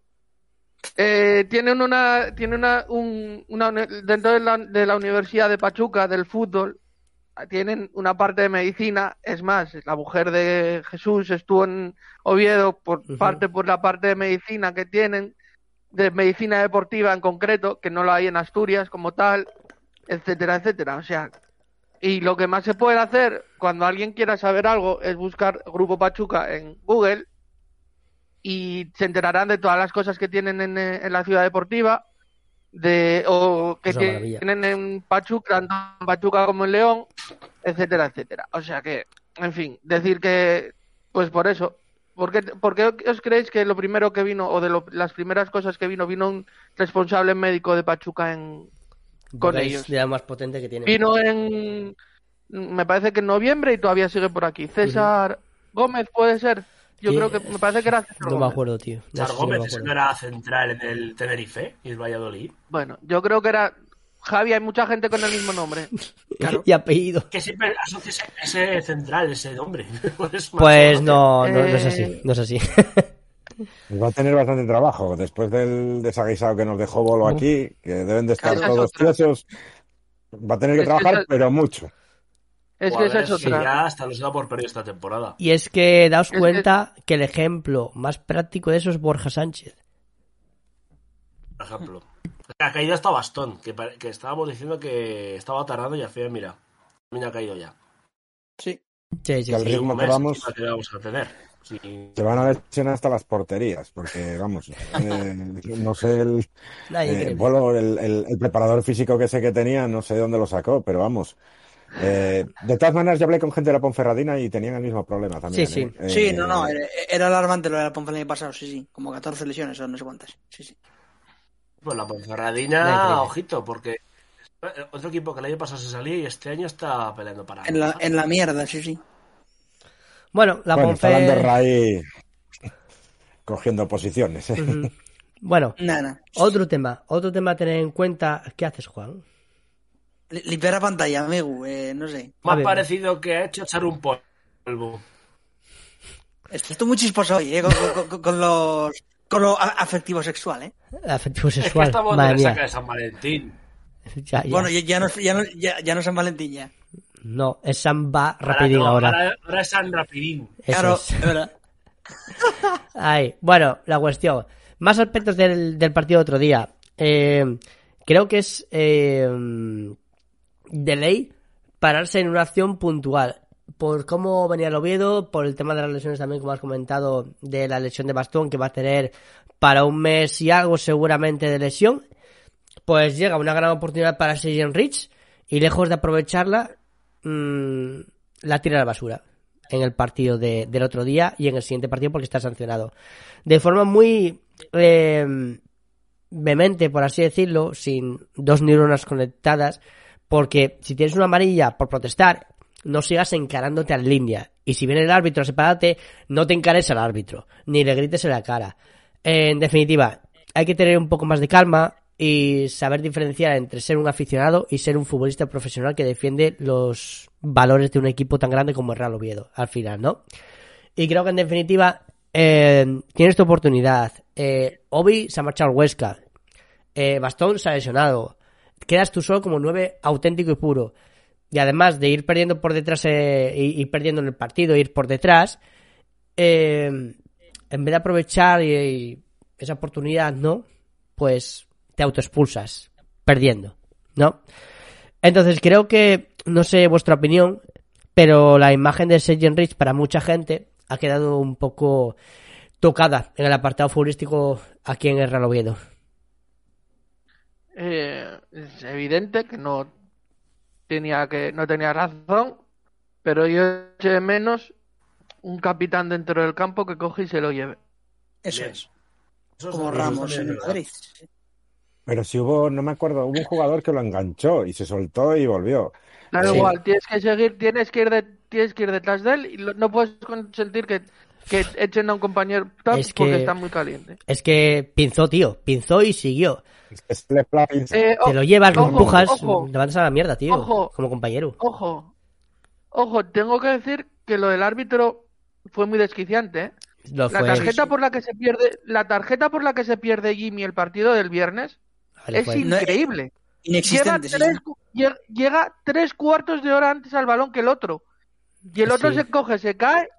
eh, tienen una, tiene una, un, una, dentro de la, de la Universidad de Pachuca del fútbol, tienen una parte de medicina, es más, la mujer de Jesús estuvo en Oviedo por parte por la parte de medicina que tienen, de medicina deportiva en concreto, que no lo hay en Asturias como tal, etcétera, etcétera. O sea, Y lo que más se puede hacer cuando alguien quiera saber algo es buscar Grupo Pachuca en Google y se enterarán de todas las cosas que tienen en, eh, en la ciudad deportiva de o que tienen en Pachuca, tanto en Pachuca como en León, etcétera, etcétera. O sea que, en fin, decir que, pues por eso, ¿por qué, por qué os creéis que lo primero que vino, o de lo- las primeras cosas que vino, vino un responsable médico de Pachuca en, con ellos? de la más potente que tiene. Vino en, me parece que en noviembre y todavía sigue por aquí. César Gómez puede ser. Yo creo que me parece que era César No me Gómez. acuerdo, tío. No no me Gómez, no era central en el Tenerife y el Valladolid. Bueno, yo creo que era Javi. Hay mucha gente con el mismo nombre. Y apellido. Que siempre asocias ese central, ese nombre. Pues no, no, no es Eh, así. No es así. Pues Va a tener bastante trabajo después del desaguisado que nos dejó Bolo aquí, que deben de estar todos otra. tiesos. Va a tener que Es que trabajar, esa- pero mucho. Es que esa es si otra. ya hasta los da por perdido esta temporada. Y es que daos cuenta que el ejemplo más práctico de eso es Borja Sánchez. Por ejemplo. Ha caído hasta Bastón, que, estábamos diciendo que estaba tardando y al final, mira, también ha caído ya. Sí. Sí, sí, Que al ritmo que vamos- que vamos a tener. Sí. Se van a lesionar hasta las porterías, porque vamos, eh, no sé el, eh. Bolo, el, el- el preparador físico que sé que tenía, no sé de dónde lo sacó, pero vamos. Eh, de todas maneras, yo hablé con gente de la Ponferradina y tenían el mismo problema también. Sí, sí. ¿eh? Sí, Eh, no, no, era, era alarmante lo de la año pasado, sí, sí. Como 14 lesiones o no sé cuántas. Sí, sí. Pues la Ponferradina, ojito, porque otro equipo que el año pasado se salía y este año está peleando para. En la, en la mierda, sí, sí. Bueno, la bueno, está Lander Ponfe... Ray cogiendo posiciones. ¿eh? Ujú. Bueno, Nada. otro tema. Otro tema a tener en cuenta. ¿Qué haces, Juan? Li- Limpiar la pantalla, amigo, eh, no sé. A Más ver. parecido que ha hecho echar un polvo. Estás tú muy chisposo hoy, eh, con, con- con- con los. Con lo afectivo sexual, eh. Afectivo Es que sexual. estamos de Madre la saca de San Valentín. Ya, ya. Bueno, ya, ya no, ya, no, ya, ya no es San Valentín ya. No, es Samba rapidín no, ahora. ahora. ahora es San Rapidín. Eso claro, es. es verdad. Ay, bueno, la cuestión. Más aspectos del, del partido de otro día. Eh, creo que es eh, de ley pararse en una acción puntual. Por cómo venía el Oviedo, por el tema de las lesiones también, como has comentado, de la lesión de bastón que va a tener para un mes y algo seguramente de lesión. Pues llega una gran oportunidad para Sergio Rich y lejos de aprovecharla, mm, la tira a la basura en el partido de- del otro día y en el siguiente partido porque está sancionado. De forma muy eh, vehemente, por así decirlo, sin dos neuronas conectadas, porque si tienes una amarilla por protestar, no sigas encarándote a la línea. Y si viene el árbitro a separarte, no te encares al árbitro, ni le grites en la cara. En definitiva, hay que tener un poco más de calma y saber diferenciar entre ser un aficionado y ser un futbolista profesional que defiende los valores de un equipo tan grande como el Real Oviedo, al final, ¿no? Y creo que en definitiva eh, tienes tu oportunidad. Eh, Obi se ha marchado al Huesca. Eh, Bastón se ha lesionado. Quedas tú solo como nueve auténtico y puro. Y además de ir perdiendo por detrás eh, y, y perdiendo en el partido, ir por detrás, eh, en vez de aprovechar y esa oportunidad, ¿no? Pues te autoexpulsas, perdiendo, ¿no? Entonces creo que, no sé vuestra opinión, pero la imagen de Sergio Rich para mucha gente ha quedado un poco tocada en el apartado futbolístico aquí en el Real Oviedo. Eh, es evidente que no tenía que no tenía razón, pero yo eché de menos un capitán dentro del campo que coge y se lo lleve. Eso Bien. es. Eso es Como Ramos en el. Madrid. Pero si hubo, no me acuerdo, hubo un jugador que lo enganchó y se soltó y volvió. Da Sí. igual, tienes que seguir, tienes que ir de- tienes que ir detrás de él y lo- no puedes consentir que, que echen a un compañero Es porque que- está muy caliente. Es que pinzó, tío, pinzó y siguió. Es. Eh, Te lo llevas, lo empujas, levantas a la mierda, tío, Ojo. como compañero. Ojo, ojo, tengo que decir que lo del árbitro fue muy desquiciante. ¿eh? Lo La fue, tarjeta por la que se pierde, la tarjeta por la que se pierde Jimmy el partido del viernes vale, es. No, eh, increíble. Llega tres, sí. llega tres cuartos de hora antes al balón que el otro. Y el otro Sí. se coge, se cae,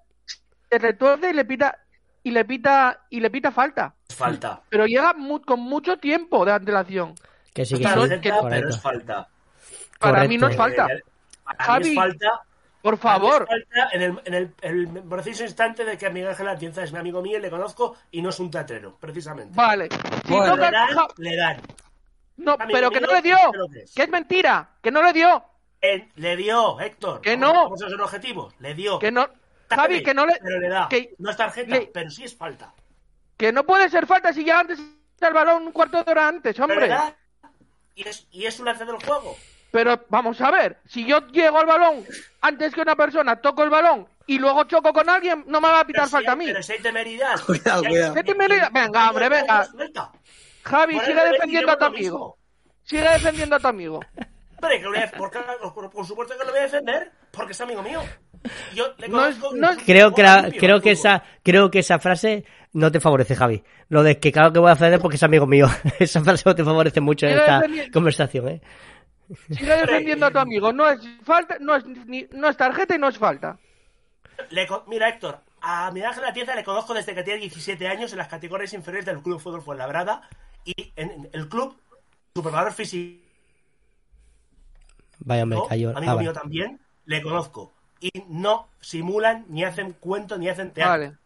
se retuerce y le pita y le pita y le pita falta. Falta. Pero llega mu- con mucho tiempo de antelación. Que sí, que sí, tarjeta, pero es falta. Para Correcto. mí no es falta. Para mí Javi, es falta. por mí favor. falta en el, en el- el preciso instante de que Miguel Ángel Atienza es mi amigo mío y le conozco y no es un teatrero, precisamente. Vale. Si Bueno, no, le dan, Ja- le dan. No, amigo pero que no le dio. que es. Que es mentira. Que no le dio. Eh, le dio, Héctor. Que no. A ser objetivos. Le dio. Que no. Tarde, Javi, que no le. Pero le da. que- no es tarjeta, le- pero sí es falta. Que no puede ser falta si ya antes el balón un cuarto de hora antes, hombre. Y es, y es un lance del juego. Pero vamos a ver, si yo llego al balón antes que una persona, toco el balón y luego choco con alguien, no me va a pitar Pero falta a mí. Pero si hay temeridad. Cuidado, Si hay- cuidado. ¿Qué temeridad? Venga, hombre, venga. Javi, eso defendiendo a tu amigo. Sigue defendiendo a tu amigo. Hombre, que lo voy a- por, por- por supuesto que lo voy a defender, porque es amigo mío. Yo le No es- es- Creo que, la- limpio, creo que esa creo que esa frase no te favorece, Javi. Lo de que claro que voy a defender porque es amigo mío. esa frase no te favorece mucho en esta conversación, ¿eh? Sigue defendiendo a tu amigo. No es falta, no es, ni- no es tarjeta y no es falta. Le co- Mira, Héctor, a Miguel Ángel Atienza le conozco desde que tiene 17 años en las categorías inferiores del Club Fútbol Fuenlabrada y en, el club, su preparador físico, Vaya, me cayó. amigo Ah, vale. mío también, le conozco. Y no simulan, ni hacen cuento, ni hacen teatro. Vale.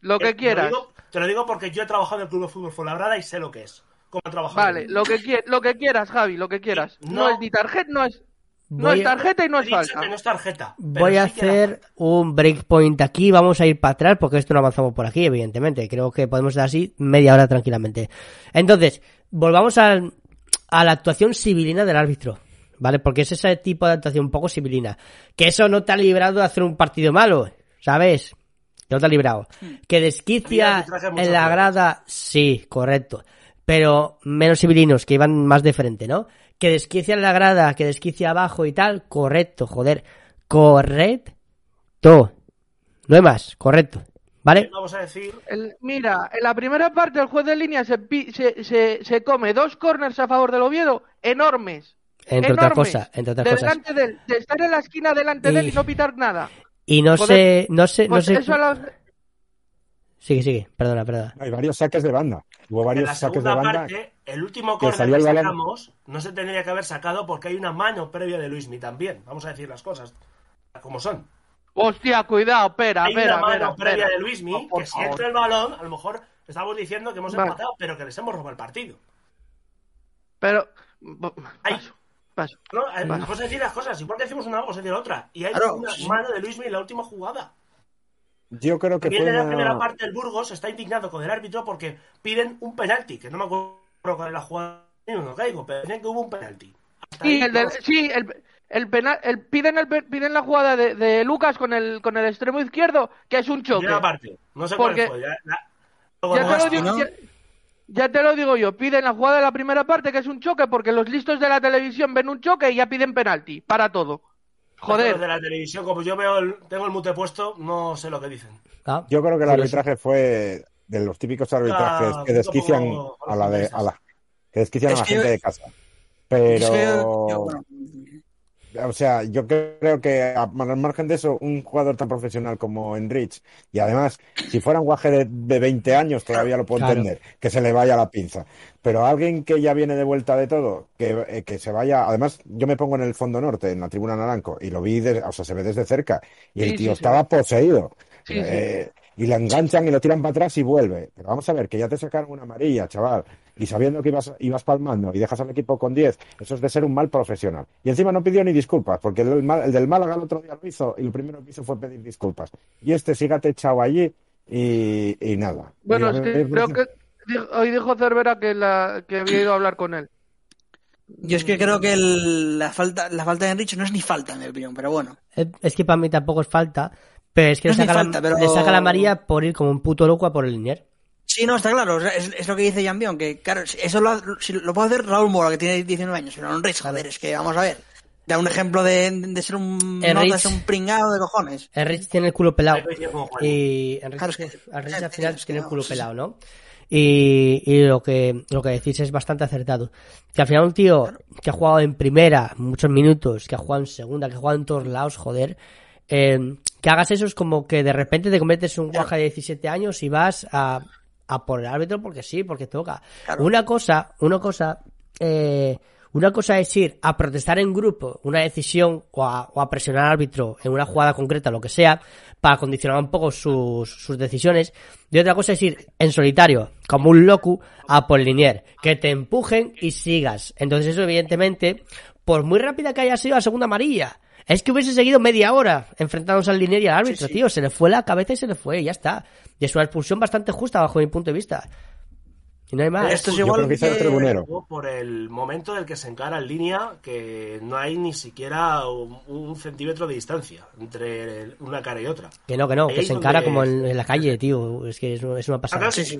Lo Eh, que te quieras. digo- Te lo digo porque yo he trabajado en el Club de Fútbol Fuenlabrada y sé lo que es. Cómo he trabajado. Vale, lo que, lo que quieras, Javi, lo que quieras. No, No. es ni tarjeta, no es, no es tarjeta y no es dicho falta. que no es tarjeta. Voy a sí que hacer un breakpoint aquí, vamos a ir para atrás porque esto no avanzamos por aquí, evidentemente. Creo que podemos dar así media hora tranquilamente. Entonces, volvamos al- a la actuación civilina del árbitro, ¿vale? Porque es ese tipo de actuación un poco civilina. Que eso no te ha librado de hacer un partido malo, ¿sabes? No te ha librado. Que Había desquicia en la grada, sí, correcto. Pero menos civilinos, que iban más de frente, ¿no? Que desquicia en la grada, que desquicia abajo y tal, correcto, joder. Correcto. No hay más, correcto. ¿Vale? Vamos a decir. El- mira, en la primera parte el juez de línea se, se, se, se come dos corners a favor del Oviedo enormes. Entre otras enormes, cosas, entre otras de cosas. delante de, él, de estar en la esquina delante de él Y- no pitar nada. Y no sé, no sé, no Pues sé. eso a los- Sigue, sigue, perdona, perdona. Hay varios saques de banda. Hubo En varios la saques de banda. parte, el último que salió que sacamos no se tendría que haber sacado porque hay una mano previa de Luismi también. Vamos a decir las cosas como son. Hostia, cuidado, espera, Hay una mano previa de Luismi Oh, que si entra el balón, a lo mejor estamos diciendo que hemos Vale. empatado, pero que les hemos robado el partido. Pero. Ay. Paso, paso. No, eh, Vale. vamos a decir las cosas. Igual que decimos una, vamos a decir otra. Y hay Claro, una mano de Luismi en la última jugada. Yo creo que También en la primera parte el Burgos está indignado con el árbitro porque piden un penalti, que no me acuerdo cuál es la jugada, no caigo, pero dicen que hubo un penalti. Hasta Sí, el del- vamos. sí, el, el penal, el, piden, el, piden la jugada de, de Lucas con el, con el extremo izquierdo, que es un choque. Primera parte. No sé Porque- cuál fue. ya- la- te, lo digo, ¿no? ya, ya te lo digo yo, piden la jugada de la primera parte, que es un choque, porque los listos de la televisión ven un choque y ya piden penalti, para todo. Los Joder, de la televisión, como yo veo el- tengo el mute puesto, no sé lo que dicen. Ah, Yo creo que el arbitraje fue de los típicos arbitrajes Ah, que desquician como a la de a la que desquician Es a la que gente yo- de casa. Pero que yo, bueno, o sea, yo creo que a- al margen de eso, un jugador tan profesional como Enrich, y además, si fuera un guaje de, de 20 años, todavía lo puedo Claro. entender, que se le vaya la pinza. Pero alguien que ya viene de vuelta de todo, que, eh, que se vaya, además, yo me pongo en el fondo norte, en la tribuna Naranco, y lo vi, de- o sea, se ve desde cerca, y el tío sí, sí. estaba poseído. Sí, sí. Eh, y le enganchan y lo tiran para atrás y vuelve. Pero vamos a ver, que ya te sacaron una amarilla, chaval. Y sabiendo que ibas, ibas palmando y dejas al equipo con 10, eso es de ser un mal profesional. Y encima no pidió ni disculpas, porque el, mal- el del Málaga el otro día lo hizo y lo primero que hizo fue pedir disculpas. Y este sígate echado allí y, y nada. bueno, Y es que creo que hoy dijo Cervera que, la, que había ido a hablar con él. yo es que creo que el- la falta la falta de Enrich no es ni falta, en mi opinión, pero bueno. Es, es que para mí tampoco es falta, pero es que No le, saca la, falta, pero- le saca la amarilla por ir como un puto loco a por el linier. Sí, no, está claro. Es, es lo que dice Jambión, que claro, eso lo, si lo puede hacer Raúl Mora, que tiene 19 años, pero no Enrich, joder, es que vamos a ver. Da un ejemplo de, de ser un, no, de ser un pringado de cojones. Enrich tiene el culo pelado. Y Enrich, Claro, es que- al final es que tiene el culo pelado, ¿no? Y, y lo que lo que decís es bastante acertado. Que al final un tío que ha jugado en primera muchos minutos, que ha jugado en segunda, que ha jugado en todos lados, joder, eh, que hagas eso es como que de repente te conviertes en un guaja de 17 años y vas a, a por el árbitro porque sí, porque toca. Claro. Una cosa, una cosa, eh, Una cosa es ir a protestar en grupo una decisión o a, o a presionar al árbitro en una jugada concreta, lo que sea, para condicionar un poco sus, sus decisiones. Y otra cosa es ir en solitario, como un loco, a por linier, que te empujen y sigas. Entonces eso evidentemente, por muy rápida que haya sido la segunda amarilla, es que hubiese seguido media hora enfrentándose al linier y al árbitro, Sí, sí. tío. Se le fue la cabeza y se le fue, y ya está. Y es una expulsión bastante justa bajo mi punto de vista. Y no hay más. Esto es igual que hizo el. Por el momento en el que se encara en línea, que no hay ni siquiera un, un centímetro de distancia entre una cara y otra. Que no, que no, Ahí que se encara como en, en la calle, tío. Es que es, es una pasada. claro, Sí, sí.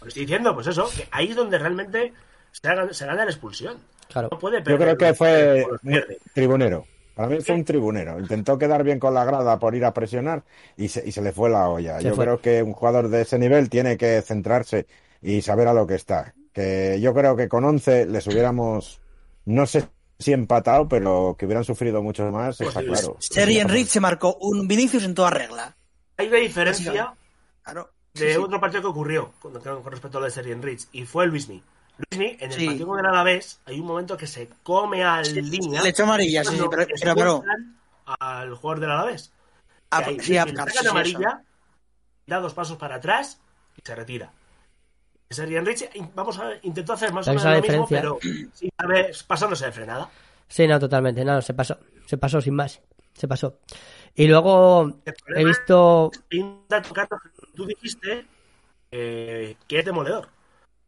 Lo estoy diciendo, pues eso, que ahí es donde realmente se, haga- se gana la expulsión. Claro. No puede Yo creo que fue tribunero. Para mí fue un tribunero. Intentó quedar bien con la grada por ir a presionar y se, y se le fue la olla. Se yo fue. creo que un jugador de ese nivel tiene que centrarse y saber a lo que está. Que yo creo que con 11 les hubiéramos, no sé si empatado, pero que hubieran sufrido mucho más, está claro. Sergi Enrich se marcó un Vinicius en toda regla. Hay una diferencia Claro. de Sí, sí. otro partido que ocurrió con, con respecto a lo de Serien Rich y fue el Luismi. Luismi, en el Sí. partido con el Alavés, hay un momento que se come al línea. Le echó amarilla, sí, sí, pero, pero, al jugador del Alavés. a- Que ahí sí, a- sí, sí, eso. amarilla, da dos pasos para atrás y se retira. Serien Rich, vamos a intentó hacer más o menos es la lo mismo, pero diferencia. sin saber- pasándose de frenada. Sí, no, totalmente. No, se pasó. Se pasó sin más. Se pasó. Y luego he visto. Que tú dijiste eh, que es demoledor.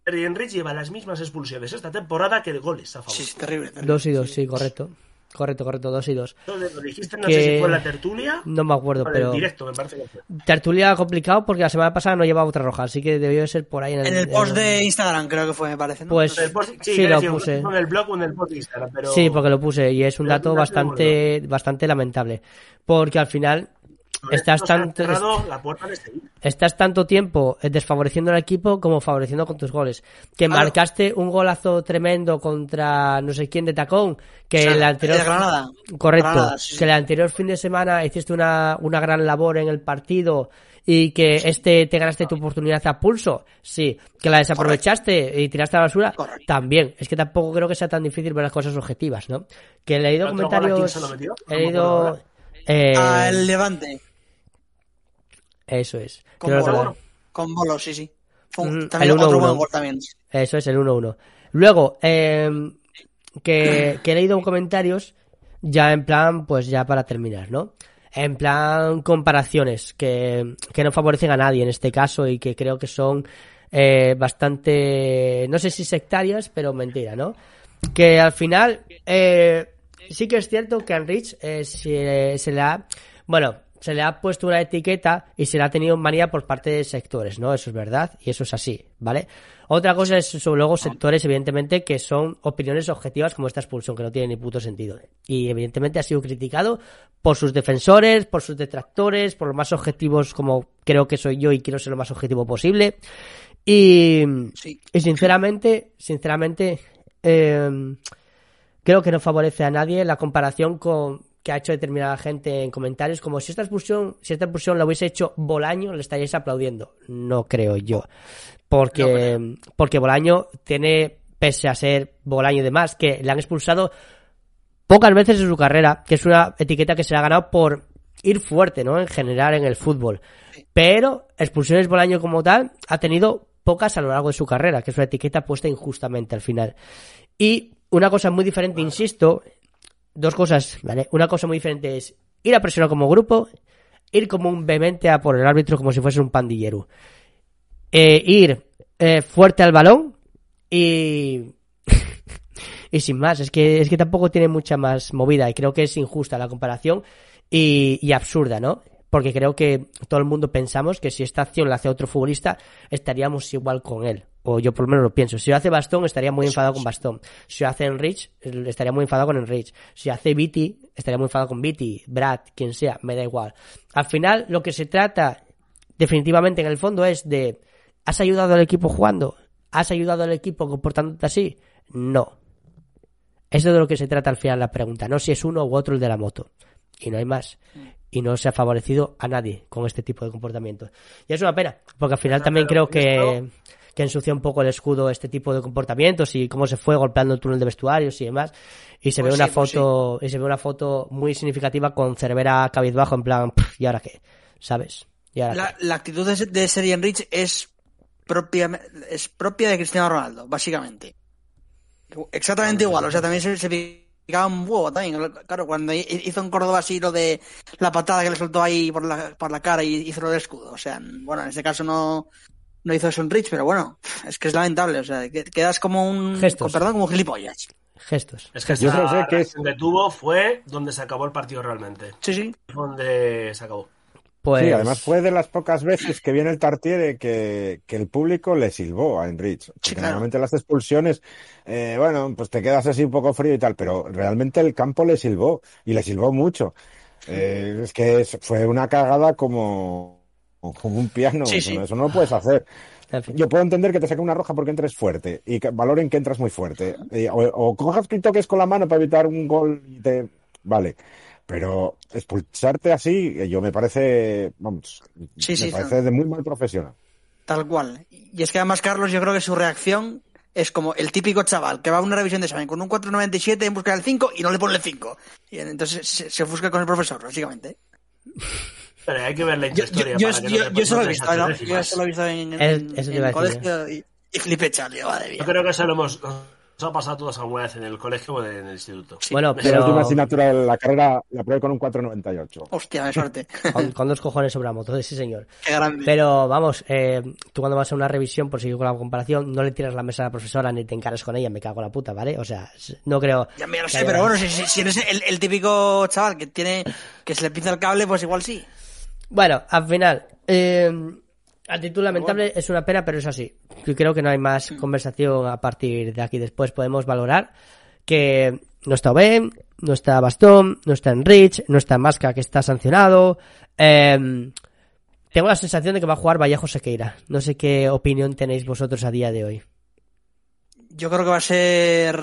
Serien Rich lleva las mismas expulsiones esta temporada que de goles a favor. Sí, sí, terrible. terrible. Dos y dos, sí, correcto. Correcto, correcto, dos y dos. Entonces, lo dijiste, no Que- sé si fue en la tertulia No me acuerdo, pero. el directo, me parece que fue. Tertulia complicado porque la semana pasada no llevaba otra roja, así que debió de ser por ahí en el. En el post en- de Instagram creo que fue, me parece. ¿no? Pues En el post- sí, lo decir, puse. En el blog o en el post de Instagram, pero... Sí, porque lo puse y es un pero dato bastante, bastante lamentable. Porque al final estás tanto, cerrado la puerta de seguir. estás tanto tiempo eh, desfavoreciendo al equipo como favoreciendo con tus goles. Que Claro. marcaste un golazo tremendo contra no sé quién de tacón, que O sea, el anterior el Granada. correcto, Granada, sí, sí. que el anterior fin de semana hiciste una, una gran labor en el partido y que este te ganaste tu oportunidad a pulso, sí, que la desaprovechaste y tiraste a la basura, Correcto. también. Es que tampoco creo que sea tan difícil ver las cosas objetivas, ¿no? Que he leído ¿Otro gol a quién comentarios, se lo metió? he leído eh, Al Levante. Eso es. Con Bolo. Con Bolo, sí, sí. Fue un- Mm, también el otro 1-1. buen gol también. Eso es el 1-1. Luego, eh, que, que he leído comentarios ya en plan, pues ya para terminar, ¿no? En plan comparaciones que, que no favorecen a nadie en este caso y que creo que son eh, bastante, no sé si sectarias, pero mentira, ¿no? Que al final eh, sí que es cierto que a Enrich eh, se, se le ha, bueno, se le ha puesto una etiqueta y se le ha tenido en manía por parte de sectores, ¿no? Eso es verdad y eso es así, ¿vale? Otra cosa es sobre luego sectores, evidentemente, que son opiniones objetivas como esta expulsión, que no tiene ni puto sentido. Y evidentemente ha sido criticado por sus defensores, por sus detractores, por los más objetivos como creo que soy yo y quiero ser lo más objetivo posible. Y, Sí. y sinceramente, sinceramente, eh, creo que no favorece a nadie la comparación con que ha hecho determinada gente en comentarios, como si esta expulsión, si esta expulsión la hubiese hecho Bolaño, le estaríais aplaudiendo. No creo yo. Porque, porque Bolaño tiene, pese a ser Bolaño y demás, que le han expulsado pocas veces en su carrera, que es una etiqueta que se le ha ganado por ir fuerte, ¿no? En general en el fútbol. Pero expulsiones Bolaño como tal ha tenido pocas a lo largo de su carrera, que es una etiqueta puesta injustamente al final. Y una cosa muy diferente, insisto, dos cosas, ¿vale? Una cosa muy diferente es ir a presionar como grupo, ir como un vehemente a por el árbitro como si fuese un pandillero. Eh, ir eh, fuerte al balón y y sin más, es que, es que tampoco tiene mucha más movida y creo que es injusta la comparación y, y absurda, ¿no? Porque creo que todo el mundo pensamos que si esta acción la hace otro futbolista, estaríamos igual con él. O yo por lo menos lo pienso. Si lo hace Bastón, estaría muy enfadado con Bastón. Si lo hace Enrich, estaría muy enfadado con Enrich. Si hace Viti, estaría muy enfadado con Viti, Brad, quien sea, me da igual. Al final, lo que se trata, definitivamente en el fondo, es de ¿has ayudado al equipo jugando? ¿Has ayudado al equipo comportándote así? No. Eso es de lo que se trata al final la pregunta, no si es uno u otro el de la moto. Y no hay más. Y no se ha favorecido a nadie con este tipo de comportamientos. Y es una pena, porque al final también creo que, que ensucia un poco el escudo este tipo de comportamientos y cómo se fue golpeando el túnel de vestuarios y demás. Y se Pues ve una sí, pues foto, y se ve una foto muy significativa con Cervera cabizbajo en plan, "Pff, ¿y ahora qué? ¿Sabes? ¿Y ahora La, qué?". la actitud de, de Serien Rich es propia, es propia de Cristiano Ronaldo, básicamente. Exactamente igual, o sea, también se, se picaba un huevo también. Claro, cuando hizo en Córdoba así lo de la patada que le soltó ahí por la, por la cara y hizo lo del escudo. O sea, bueno, en este caso no, no hizo eso en Rich, pero bueno, es que es lamentable, o sea, que- quedas como un, Gestos. con perdón, como un gilipollas. Gestos. Es que Yo esa que es- reacción que tuvo fue donde se acabó el partido realmente. Sí, sí. Donde se acabó. Pues, Sí, además fue de las pocas veces que viene el Tartiere que, que el público le silbó a Enrich. Claro. normalmente las expulsiones, eh, bueno, pues te quedas así un poco frío y tal, pero realmente el campo le silbó y le silbó mucho. Eh, es que fue una cagada como, como un piano. Sí, sí. Eso no lo puedes hacer. Yo puedo entender que te saque una roja porque entres fuerte y que valoren que entras muy fuerte. O, o cojas que toques con la mano para evitar un gol y te. Vale. Pero expulsarte así, eh, yo me parece. Vamos. Sí, me sí, parece de muy mal profesional. Tal cual. Y es que además, Carlos, yo creo que su reacción es como el típico chaval que va a una revisión de examen con un 497 en busca del 5 y no le pone el 5. Y entonces se, se ofusca con el profesor, básicamente. Pero hay que ver la Yo, yo, yo, que yo- no te- yo eso lo he visto, saques ¿no? décimas. Yo eso lo he visto en, el colegio y, y flipé, Charlie, madre mía. Yo creo que eso lo hemos nos ha pasado a todos alguna vez en el colegio o en el instituto. Sí. Bueno, Yo La última pero asignatura de la carrera la probé con un 498. Hostia, de suerte. con, con dos cojones sobre la moto, sí señor. Qué grande. Pero vamos, eh, tú cuando vas a una revisión, por seguir con la comparación, no le tiras la mesa a la profesora ni te encaras con ella, me cago en la puta, ¿vale? O sea, no creo. Ya me lo sé, haya- pero bueno, si, si- si eres el, el típico chaval que tiene que se le pinza el cable, pues igual sí. Bueno, al final, eh, actitud lamentable es una pena, pero es así. Yo creo que no hay más conversación a partir de aquí. Después podemos valorar que no está Oben, no está Bastón, no está Enrich, no está Masca, que está sancionado. Eh, tengo la sensación de que va a jugar Vallejo Sequeira. No sé qué opinión tenéis vosotros a día de hoy. Yo creo que va a ser.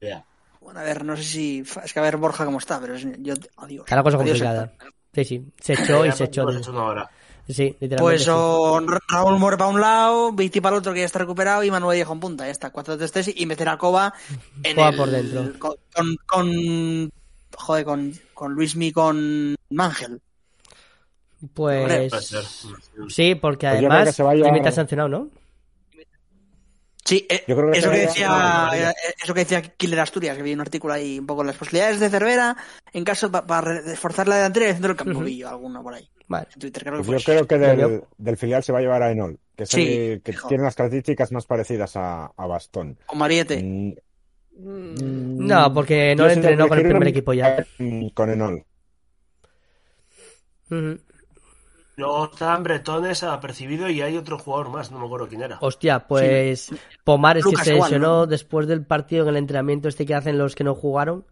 Ya. Bueno, a ver, no sé si. Es que a ver Borja cómo está, pero es, yo. Adiós. Está la cosa Adiós, complicada. Sí, sí. Se echó y se echó. hemos hecho una hora. Sí, literalmente. Pues sí. o Ra- Raúl More para un lado, Viti para el otro que ya está recuperado y Manuel Viejo en punta. Ya está, 4-3-3 y meter a Coba en Coba el- por dentro. Con, con, con- joder, con, con Luismi con Mangel. Pues. Sí, porque Pues además. que se va a llevar- Limita sancionado, ¿no? Sí, eh, Yo creo que eso, que decía, eh, eso que decía Killer Asturias, que vi un artículo ahí un poco las posibilidades de Cervera en caso para reforzar la delantera y el centro del campo. Vi yo alguno por ahí. Vale. En Twitter, creo que Pues fue. yo creo que del, del filial se va a llevar a Enol, que, es Sí, el que tiene las características más parecidas a, a Bastón. Con Mariette. Mm, Mm, No, porque no le siento entrenó con el primer equipo ya. mm, Con Enol. Ujú. Luego están bretones apercibido y hay otro jugador más, no me acuerdo quién era. Hostia, pues Pomares que se lesionó ¿no? después del partido en el entrenamiento este que hacen los que no jugaron.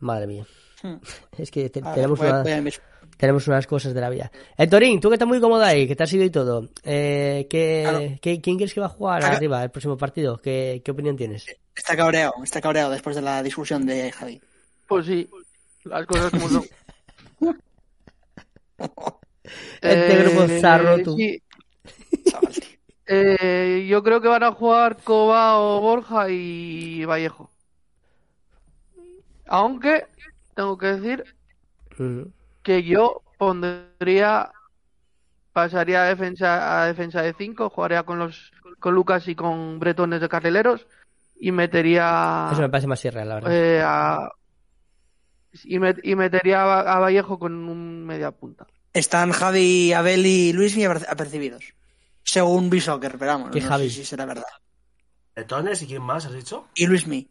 Madre mía. Hmm. Es que te- A ver, tenemos, voy una- voy tenemos unas cosas de la vida. El Torín, tú que estás muy cómodo ahí, que te has ido y todo. Eh, ¿qué- Claro. qué- ¿Quién quieres que va a jugar Acá- arriba el próximo partido? ¿Qué, qué opinión tienes? Está cabreado, está cabreado después de la discusión de Javi. Pues sí, las cosas como son. Este grupo zarro, tú. sí, eh, yo creo que van a jugar Cobao, Borja y Vallejo. Aunque tengo que decir Ujú. que yo pondría pasaría a defensa a defensa de 5, jugaría con los con Lucas y con Bretones de carrileros y metería Eso me parece más irreal, la verdad. eh, a- y, met- y metería a, a Vallejo con un media punta. Están Javi, Abel y Luis apercibidos. Según Bishocker, pero vamos, ¿Qué no Javi? sé si será verdad. Bretones y quién más has dicho? Y Luismi.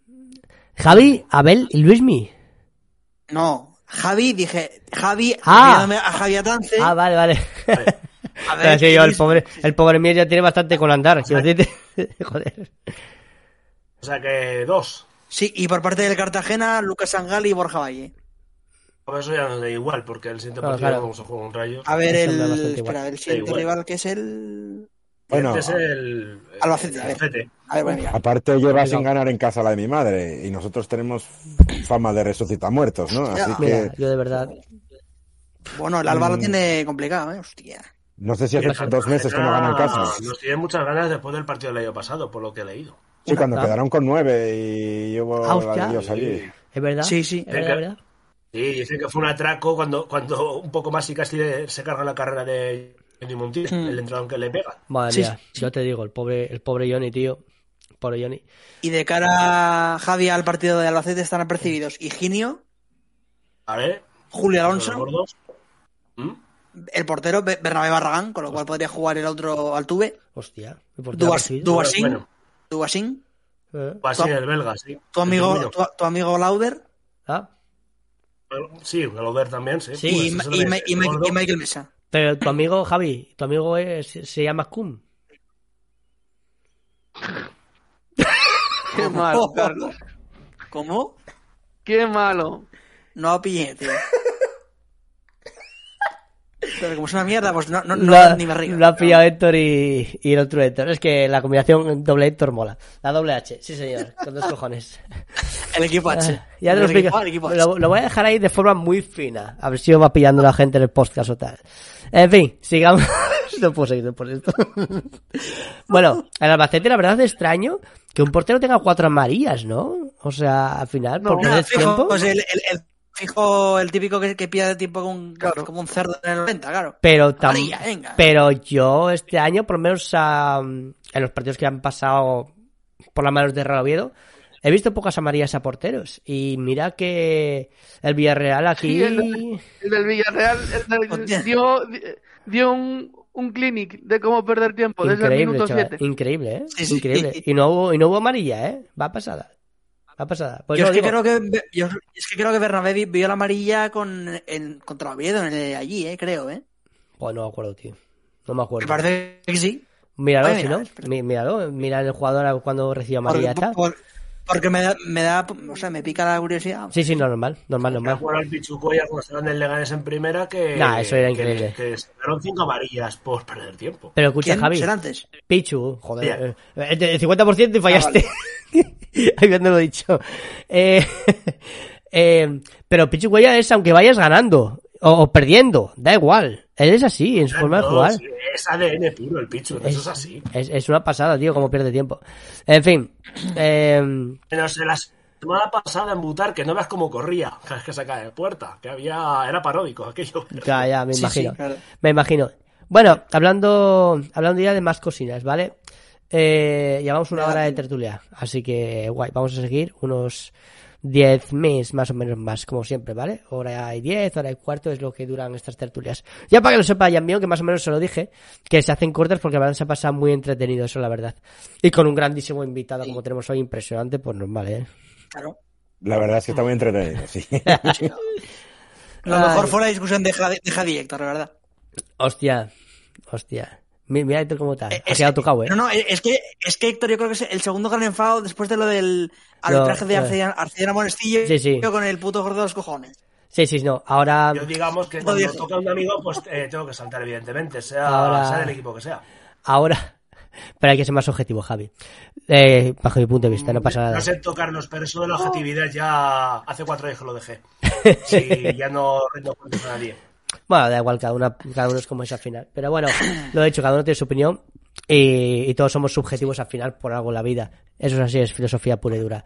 Javi, Abel y Luismi. No, Javi, dije, Javi, Ah. a Javi Atance. Ah, vale, vale. Sí, yo, el pobre, el pobre mío ya tiene bastante con andar. Joder. O sea que dos. Sí, y por parte del Cartagena, Lucas Sangal y Borja Valle. Por eso ya no da igual, porque el siguiente No, partido claro. vamos a jugar un rayo. A ver, el, espera, el siguiente rival que es el... Bueno, Este es el. Albacete, ver. Albacete. A ver, bueno, mira. aparte lleva sin ganar en casa la de mi madre y nosotros tenemos fama de resucitar muertos, ¿no? Así Mira, que yo de verdad. Bueno, el Alba lo Mm. tiene complicado, ¿eh? Hostia. No sé si hace dos meses que no gana el casa. Nos tienen muchas ganas después del partido del año pasado, por lo que he leído. Sí, cuando Ah. quedaron con nueve y hubo Ah, allí. ¿Es verdad? Sí, sí. ¿Es verdad, es verdad? Sí, dicen que fue un atraco cuando, cuando un poco más y casi le- se carga la carrera de Johnny Montiel, Hmm. el entrenador que le pega. Madre Sí, mía, yo te digo, el pobre, el pobre Johnny, tío. Pobre Johnny. Y de cara, Javi, al partido de Albacete están apercibidos Higinio, A ver, Julio Alonso. ¿Mm? el portero Be- Bernabé Barragán, con lo cual podría jugar el otro Altuve, Hostia. Duasín. Duasín, ¿Eh? O así el belga, sí. tu amigo, tu, tu amigo Lauder Ah, Sí, el Over también, sí. y, Pues y- y- Michael Mesa. pero tu amigo, Javi, tu amigo es- se llama Cum. Qué malo, Carlos. ¿Cómo? Qué malo. No pillé, tío. Pero como es una mierda, pues no, no, no Lo ha- ni me río. lo ha pillado Héctor y, y el otro Héctor. Es que la combinación doble Héctor mola. La doble H, sí señor, con dos cojones. El equipo H. Ah, Ya te lo explico. equipo A, el equipo H. Lo, lo voy a dejar ahí de forma muy fina. A ver si va pillando la gente en el podcast o tal. En fin, sigamos. no puedo seguir por esto. bueno, el Albacete la verdad es extraño que un portero tenga cuatro amarillas, ¿no? O sea, al final, por No, perder fijo, tiempo. pues el, el- el fijo, el típico que, que pierde tiempo como un, Claro. como un cerdo en el 90, claro. Pero, tam- Amarilla, venga. pero yo este año, por lo menos ah, en los partidos que han pasado por las manos de Real Oviedo, he visto pocas amarillas a porteros. Y mira que el Villarreal aquí... Sí, el- El del Villarreal el del- Hostia. dio, dio un, un clinic de cómo perder tiempo desde el Increíble, minuto chaval, 7. increíble, ¿eh? Sí, sí. Increíble. Y no hubo, y no hubo amarilla, ¿eh? Va pasada. Va pasada. Pues yo, es que digo, creo que, yo es que creo que Bernabé vi- vio la amarilla con, en, contra Oviedo en el- allí, eh, creo, ¿eh? Pues no me acuerdo, tío. No me Me acuerdo. parece que sí. Míralo, Ay, si no. Míralo. Mira el jugador cuando recibe amarilla por- porque me da, me da, o sea, me pica la curiosidad. Sí, sí, no, normal. Normal, Me normal. acuerdo al Pichucoya cuando estaban en Leganes en primera que. Nah, eso era que- increíble. Que, sacaron cinco amarillas por perder tiempo. Pero escucha, ¿Quién? Javi. ¿Será antes? Pichu, joder. Bien. eh, El 50% y fallaste. Habiéndolo dicho. Eh, eh, pero Pichu Cuella es aunque vayas ganando o, o perdiendo, da igual. Él es así en su forma de jugar. sí, es ADN puro el Pichu, eso es así. Es, es una pasada, tío, como pierde tiempo. En fin. Eh, Menos en la semana pasada en Butar, que no veas cómo corría, cada vez que sacaba de puerta, que había, era paródico aquello. ya, ya, me Sí, imagino. sí, claro. Me imagino. Bueno, hablando, hablando ya de más cosinas, ¿vale? Eh, llevamos una hora de tertulia, así que guay, vamos a seguir unos 10 meses más o menos más, como siempre, ¿vale? Hora y 10, hora y cuarto es lo que duran estas tertulias. Ya para que lo sepa ya mío, que más o menos se lo dije, que se hacen cortas porque van a pasar muy entretenido, eso la verdad. Y con un grandísimo invitado como tenemos hoy, impresionante, pues normal, ¿eh? Claro. La verdad es que está muy entretenido, sí. Lo Ay. mejor fue la discusión de Javi, de Héctor, la verdad. Hostia, hostia. Mi- Mira Héctor cómo está. Eh, Ha es quedado que- tocado, ¿eh? No, no, es que, es que Héctor yo creo que es el segundo gran enfado después de lo del arbitraje de eh. Arcediana, Monestillo Sí, sí. con el puto gordo de los cojones. Sí, sí, no. Ahora, Yo digamos que No cuando dijo. toca un amigo, pues eh, tengo que saltar, evidentemente, sea, Ahora- sea del equipo que sea. ahora. Pero hay que ser más objetivo, Javi. Eh, bajo mi punto de vista, no pasa nada. No sé tocarnos, pero eso de la objetividad ya hace cuatro años que lo dejé. Sí, ya no rindo cuentas a nadie. Bueno, da igual, cada, una, cada uno es como es al final. Pero bueno, lo he dicho, cada uno tiene su opinión y, y todos somos subjetivos al final por algo en la vida. Eso es así, es filosofía pura y dura.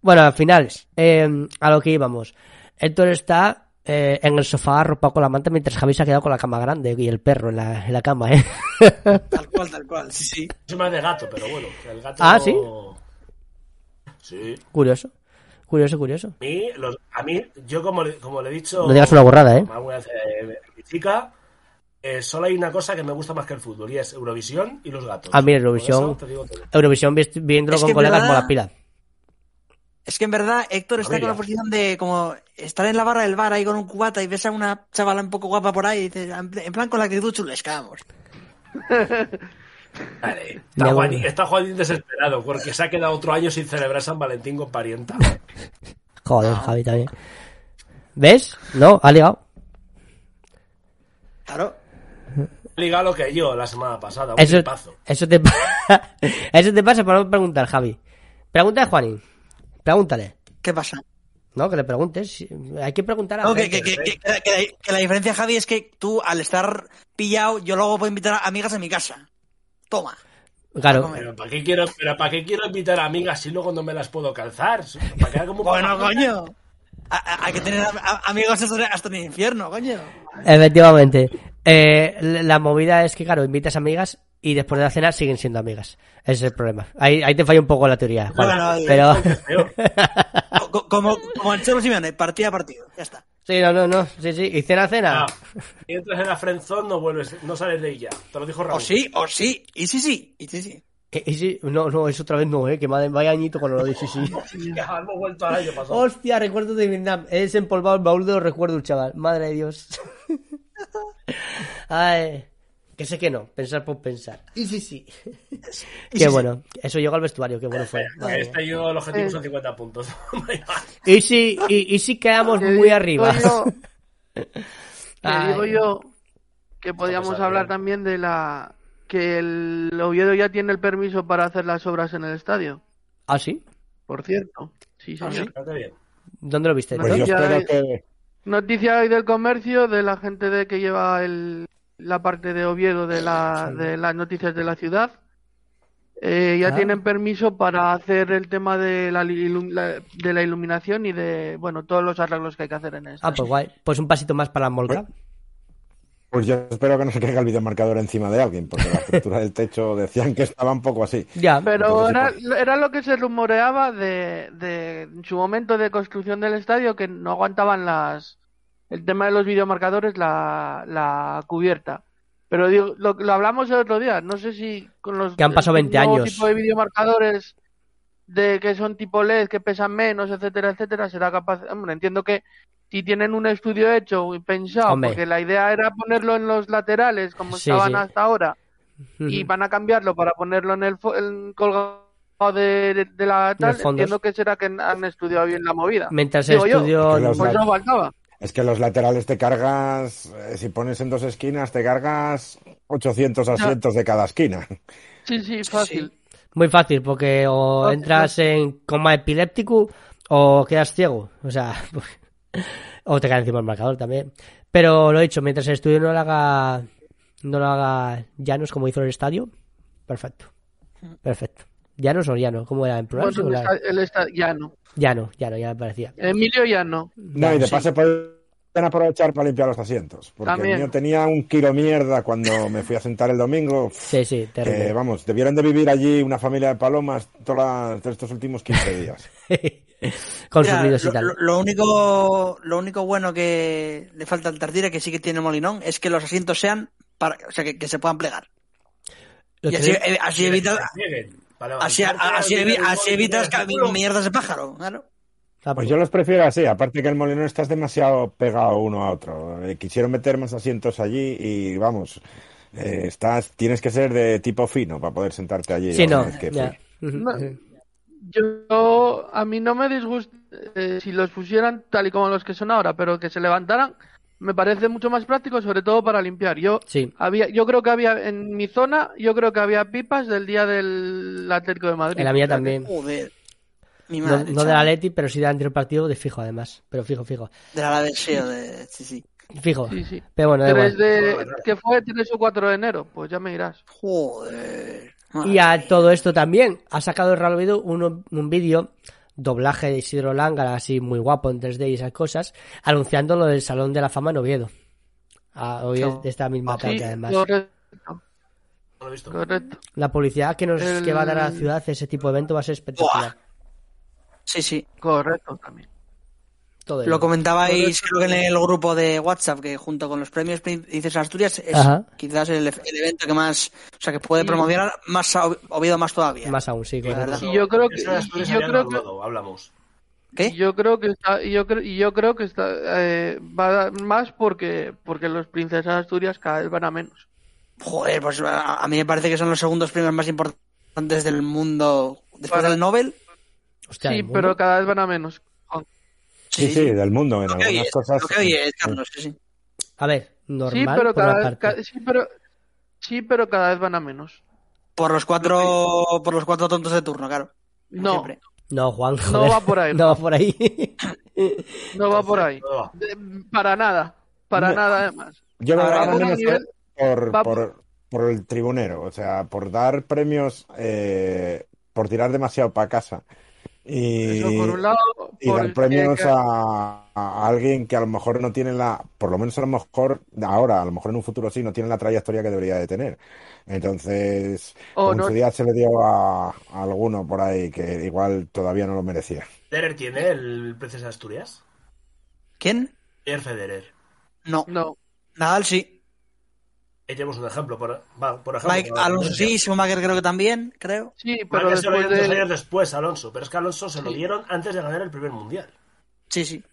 Bueno, al final, eh, a lo que íbamos. Héctor está eh, en el sofá arropado con la manta mientras Javi se ha quedado con la cama grande y el perro en la, en la cama, ¿eh? Tal cual, tal cual, sí, sí. Soy más de gato, pero bueno, el gato... Ah, ¿sí? Sí. curioso, curioso, curioso. A mí, los- a mí yo como le, como le he dicho... No digas una borrada, ¿eh? alguna vez, eh, mi chica, eh, solo hay una cosa que me gusta más que el fútbol y es Eurovisión y los gatos. Ah, mira, Eurovisión. Eurovisión vi- viéndolo Es con que colegas verdad- mola pila. Es que en verdad Héctor está con la posición de como estar en la barra del bar ahí con un cubata y ves a una chavala un poco guapa por ahí y dices, en plan con la actitud chulesca, vamos. Vale. Está, Juanín, está Juanín desesperado porque se ha quedado otro año sin celebrar San Valentín con parienta. Joder, Javi también. ¿Ves? No, ha ligado. Claro. Liga lo que yo la semana pasada. Un Eso, eso, te, pa- eso te pasa por no preguntar, Javi. Pregúntale a Juanín. Pregúntale. ¿Qué pasa? No, que le preguntes. Hay que preguntar a No, que, gente. que- que- que- que la, que la diferencia, Javi, es que tú, al estar pillado, yo luego puedo invitar a amigas a mi casa. Toma. Claro. Pero ¿para qué quiero, pero ¿para qué quiero invitar a amigas si luego no me las puedo calzar? ¿Para quedar como un Bueno, coño. Hay que tener amigos hasta, en el infierno, coño. Efectivamente. Eh, la movida es que, claro, invitas amigas y después de la cena siguen siendo amigas. Ese es el problema. Ahí, ahí te falla un poco la teoría. Bueno, pero... Co- co- Como, como el Cholo Simeone, partido a partido. Ya está. Sí, no, no, no. Sí, sí. ¿Y cena, cena? Ah, si entras en la friendzone no vuelves, no sales de ella. Te lo dijo Raúl. O sí, o sí. Y sí, sí. Y sí, sí. Y sí, no, no, eso otra vez no, eh. Que madre, vaya añito con lo de sí, sí. Ya, hemos vuelto al año pasado. Hostia, recuerdos de Vietnam. Es empolvado el baúl de los recuerdos, chaval. Madre de Dios. Ay. Que sé que no, pensar por pensar. Y sí, sí. Y Qué sí, sí. bueno. Eso llegó al vestuario, qué bueno fue. Mía. Este yo el objetivo son 50 puntos. Y sí, y, y sí quedamos Que muy arriba. yo- Ay. digo yo que podíamos hablar bien. también de la que el Oviedo ya tiene el permiso para hacer las obras en el estadio, ¿Ah, sí? por cierto. Sí, Ah, señor. Fíjate bien. ¿Dónde lo viste? Pues yo espero hay- que. Noticia hoy del comercio de la gente de que lleva el, la parte de Oviedo de, la, de las noticias de la ciudad. Eh, ya Ah. tienen permiso para hacer el tema de la, de la iluminación y de bueno todos los arreglos que hay que hacer en esto. Ah, pues guay. Pues un pasito más para la molca. Pues yo espero que no se caiga el videomarcador encima de alguien, porque la estructura del techo decían que estaba un poco así. Ya. Pero Entonces, era, era lo que se rumoreaba de, de en su momento de construcción del estadio que no aguantaban las el tema de los videomarcadores la, la cubierta. Pero digo, lo, lo hablamos el otro día, no sé si con los Que han pasado 20 el nuevo años. tipo de videomarcadores de que son tipo LED, que pesan menos, etcétera, etcétera, será capaz, hombre, entiendo que si tienen un estudio hecho y pensado, Hombre. porque la idea era ponerlo en los laterales como Sí, estaban sí. hasta ahora y van a cambiarlo para ponerlo en el, en colgado de, de la tal, entiendo que será que han estudiado bien la movida. Mientras el yo, estudio... Los Pues no faltaba. Es que los laterales te cargas, eh, si pones en dos esquinas, te cargas 800 asientos de cada esquina. Sí, sí, fácil. Muy fácil, porque o No, entras en coma epiléptico o quedas ciego. O sea, o te cae encima el marcador también. Pero lo he dicho, mientras el estudio no lo haga, no lo haga llanos como hizo el estadio, perfecto. Perfecto. ¿Llanos o llano? ¿Cómo era en plural? Bueno, el singular? esta- el esta- Llano. Llano, llano, ya me parecía. Emilio Llano. No, y de sí. paso pueden aprovechar para limpiar los asientos. Porque También. el mío tenía un kilo mierda cuando me fui a sentar el domingo. Sí, sí, Que, terrible. vamos, debieron de vivir allí una familia de palomas todas las- estos últimos 15 días. Con Mira, sonidos y lo, tal. lo- lo único, lo único bueno que le falta al Tartira, que sí que tiene Molinón, es que los asientos sean para, o sea, que, que se puedan plegar. Lo Y así, eh, así evita, para así, así, evi- así evitas mierdas de pájaro, claro. Pues yo los prefiero así, aparte que el molinón estás demasiado pegado uno a otro. Eh, quisieron meter más asientos allí y vamos, eh, estás, tienes que ser de tipo fino para poder sentarte allí. Sí, no. que No. ujú. Yo, a mí no me disgusta eh, si los pusieran tal y como los que son ahora, pero que se levantaran me parece mucho más práctico, sobre todo para limpiar. Yo Sí. había, yo creo que había en mi zona, yo creo que había pipas del día del Atlético de Madrid. En la mía que- también. Joder. Mi No, madre, no chaval. de la Leti, pero sí del anterior partido de fijo, además. Pero fijo, fijo. De la deseo de. Sí, sí. Fijo. Sí, sí. Pero bueno, da Tres igual. de, ¿Qué fue? 3 o 4 de enero, pues ya me dirás. Joder. Y a todo esto también ha sacado el Real Oviedo un, un vídeo, doblaje de Isidro Lángara, así muy guapo en 3D y esas cosas, anunciando lo del Salón de la Fama en Oviedo. Ah, hoy es de esta misma Sí, tarde, además. correcto. La publicidad que nos El- que va a dar a la ciudad ese tipo de evento va a ser espectacular. Sí, sí. Correcto también. Todo. Lo comentabais creo que en el grupo de WhatsApp que junto con los premios Princesas Asturias es Ajá. quizás el, el evento que más, o sea, que puede Sí. promocionar más Oviedo más todavía. Más aún, sí, verdad. Y yo creo que, y yo creo que, hablamos. ¿Qué? yo creo que está, y yo creo, y yo creo que está, eh, va a dar más porque, porque los princesas Asturias cada vez van a menos. Joder, pues a, a mí me parece que son los segundos premios más importantes del mundo después Para- del Nobel. Hostia, sí, pero cada vez van a menos. Sí, sí, del mundo, en Lo que algunas oye, cosas. lo que oye, Carlos, sí, sí. A ver, normal Sí, pero por una cada, parte. ca- sí, pero sí, pero cada vez van a menos. Por los cuatro, por los cuatro tontos de turno, claro. No, siempre. No, Juan, No joder. va por ahí, No va por ahí. No va por ahí. No para nada. Para No. nada, además. Yo lo menos nivel- por, va- por, por el tribunero, o sea, por dar premios, eh, por tirar demasiado para casa. Y, Eso por un lado. Y por- dar premios a, a alguien que a lo mejor no tiene la, por lo menos a lo mejor ahora, a lo mejor en un futuro sí, no tiene la trayectoria que debería de tener. Entonces, en no- su día se le dio a, a alguno por ahí que igual todavía no lo merecía. Federer tiene el Princesa de Asturias. ¿Quién? Ayer Federer. No. No. Nadal sí. Tenemos un ejemplo. Por, va, por ejemplo Mike Alonso sí, Schumacher creo que también, creo. Sí, pero Mike se lo después dieron dos de. años después, Alonso. Pero es que Alonso se lo dieron antes de ganar el primer mundial. Sí, sí.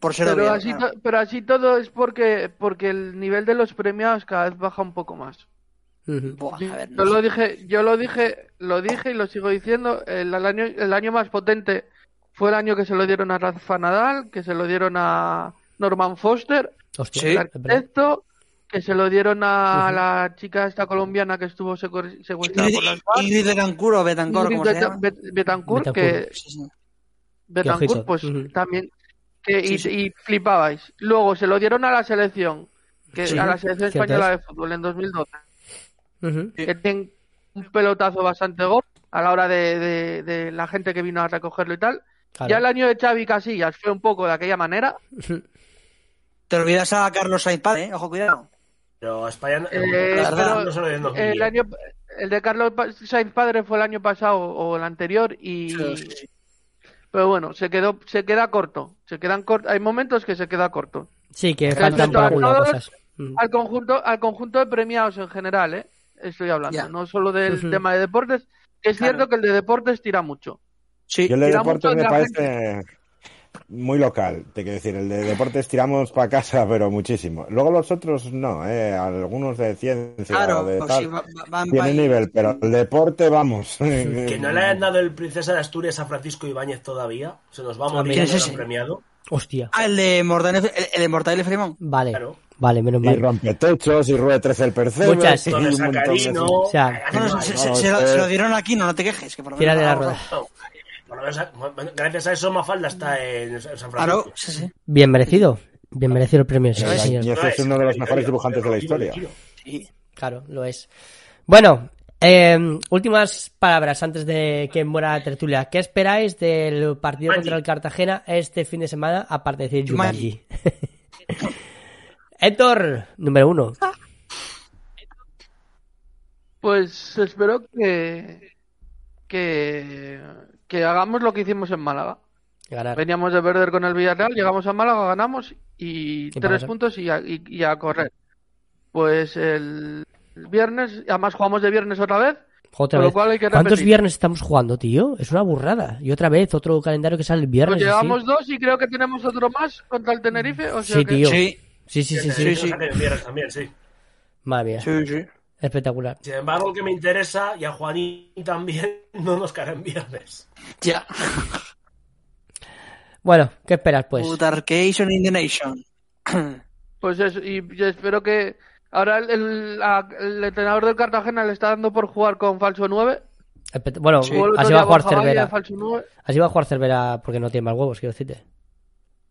Por ser Pero así, claro. pero así todo es porque, porque el nivel de los premiados cada vez baja un poco más. Ujú. Buah, a ver, Yo lo dije, yo lo dije, lo dije y lo sigo diciendo. El, el año, el año más potente fue el año que se lo dieron a Rafa Nadal, que se lo dieron a Norman Foster, Hostia, el arquitecto, que se lo dieron a la chica esta colombiana que estuvo secu- secuestrada por las FARC, Ingrid Betancourt o Betancourt, como se llama. Betancourt, que Sí, sí. Betancourt, pues también, que, y, Sí, sí. y flipabais. Luego se lo dieron a la selección, que Sí, a la selección española es. de fútbol en 2012. Ujú. que tienen un pelotazo bastante gordo a la hora de, de- de la gente que vino a recogerlo y tal. Claro. Ya el año de Xavi Casillas fue un poco de aquella manera. Te olvidas a Carlos Sainz Padre, ¿eh? Ojo, cuidado. Pero España Eh, a España pero no se lo dieron en 2010. el año el de Carlos Sainz padre fue el año pasado o el anterior y Sí, pero bueno se quedó se queda corto se quedan cort- hay momentos que se queda corto Sí, que Respecto faltan por a algún lado todos, cosas. Ujú. al conjunto al conjunto de premiados en general eh estoy hablando no solo del tema de deportes que es Claro. cierto que el de deportes tira mucho Sí. Yo el de deportes me parece muy local, te quiero decir, el de deportes tiramos para casa, pero muchísimo. Luego los otros no, eh, algunos de ciencia, Claro, de pues tal, sí, va- va- van tiene pa' ahí. nivel, pero el deporte, vamos. Que no le hayan dado el Princesa de Asturias a Francisco Ibáñez todavía. Se nos va a morir ¿Quién es ese? premiado. Hostia. Ah, el de Mortadelo, el, el de Mortadelo y Filemón. Vale. Claro. Vale, menos Y mal. rompetechos, y ruede 13 el percebo. Muchas. y un montón de-. O sea, ay, se, no, se- no, se lo, eh. se lo dieron aquí, no, no te quejes. Que por lo Tira menos de la rueda. Por lo menos, gracias a eso Mafalda está en San Francisco. Claro, sí, sí. Bien merecido. Bien merecido el premio, sí, Pero señor. Es uno de los mejores dibujantes de la historia. Sí. Claro, lo es. Bueno, eh, últimas palabras antes de que muera la tertulia. ¿Qué esperáis del partido contra el Cartagena este fin de semana? Aparte de decir. Jumanji. Héctor, número uno. Pues espero que, que, que hagamos lo que hicimos en Málaga. Ganar. Veníamos de perder con el Villarreal, llegamos a Málaga, ganamos y Y tres puntos y a, y- y a correr. Pues el, viernes, además jugamos de viernes otra vez, Otra con lo vez. cual hay que ¿Cuántos viernes estamos jugando, tío? Es una burrada. Y otra vez, otro calendario que sale el viernes. pues así. llevamos dos y creo que tenemos otro más contra el Tenerife. O sea Sí, que- tío. Sí, Sí, sí, sí, sí. Sí, sí. también, sí. Madre mía. sí, sí. Espectacular. Sin embargo, el que me interesa, y a Juanín también, no nos caerá en viernes. Ya. Bueno, ¿qué esperas, pues? Putarcation in the nation. Pues eso, y yo espero que ahora el, el- la- el entrenador del Cartagena le está dando por jugar con falso 9. Espect- Bueno, así va a jugar Cervera. falso 9. Así va a jugar Cervera porque no tiene más huevos, quiero decirte.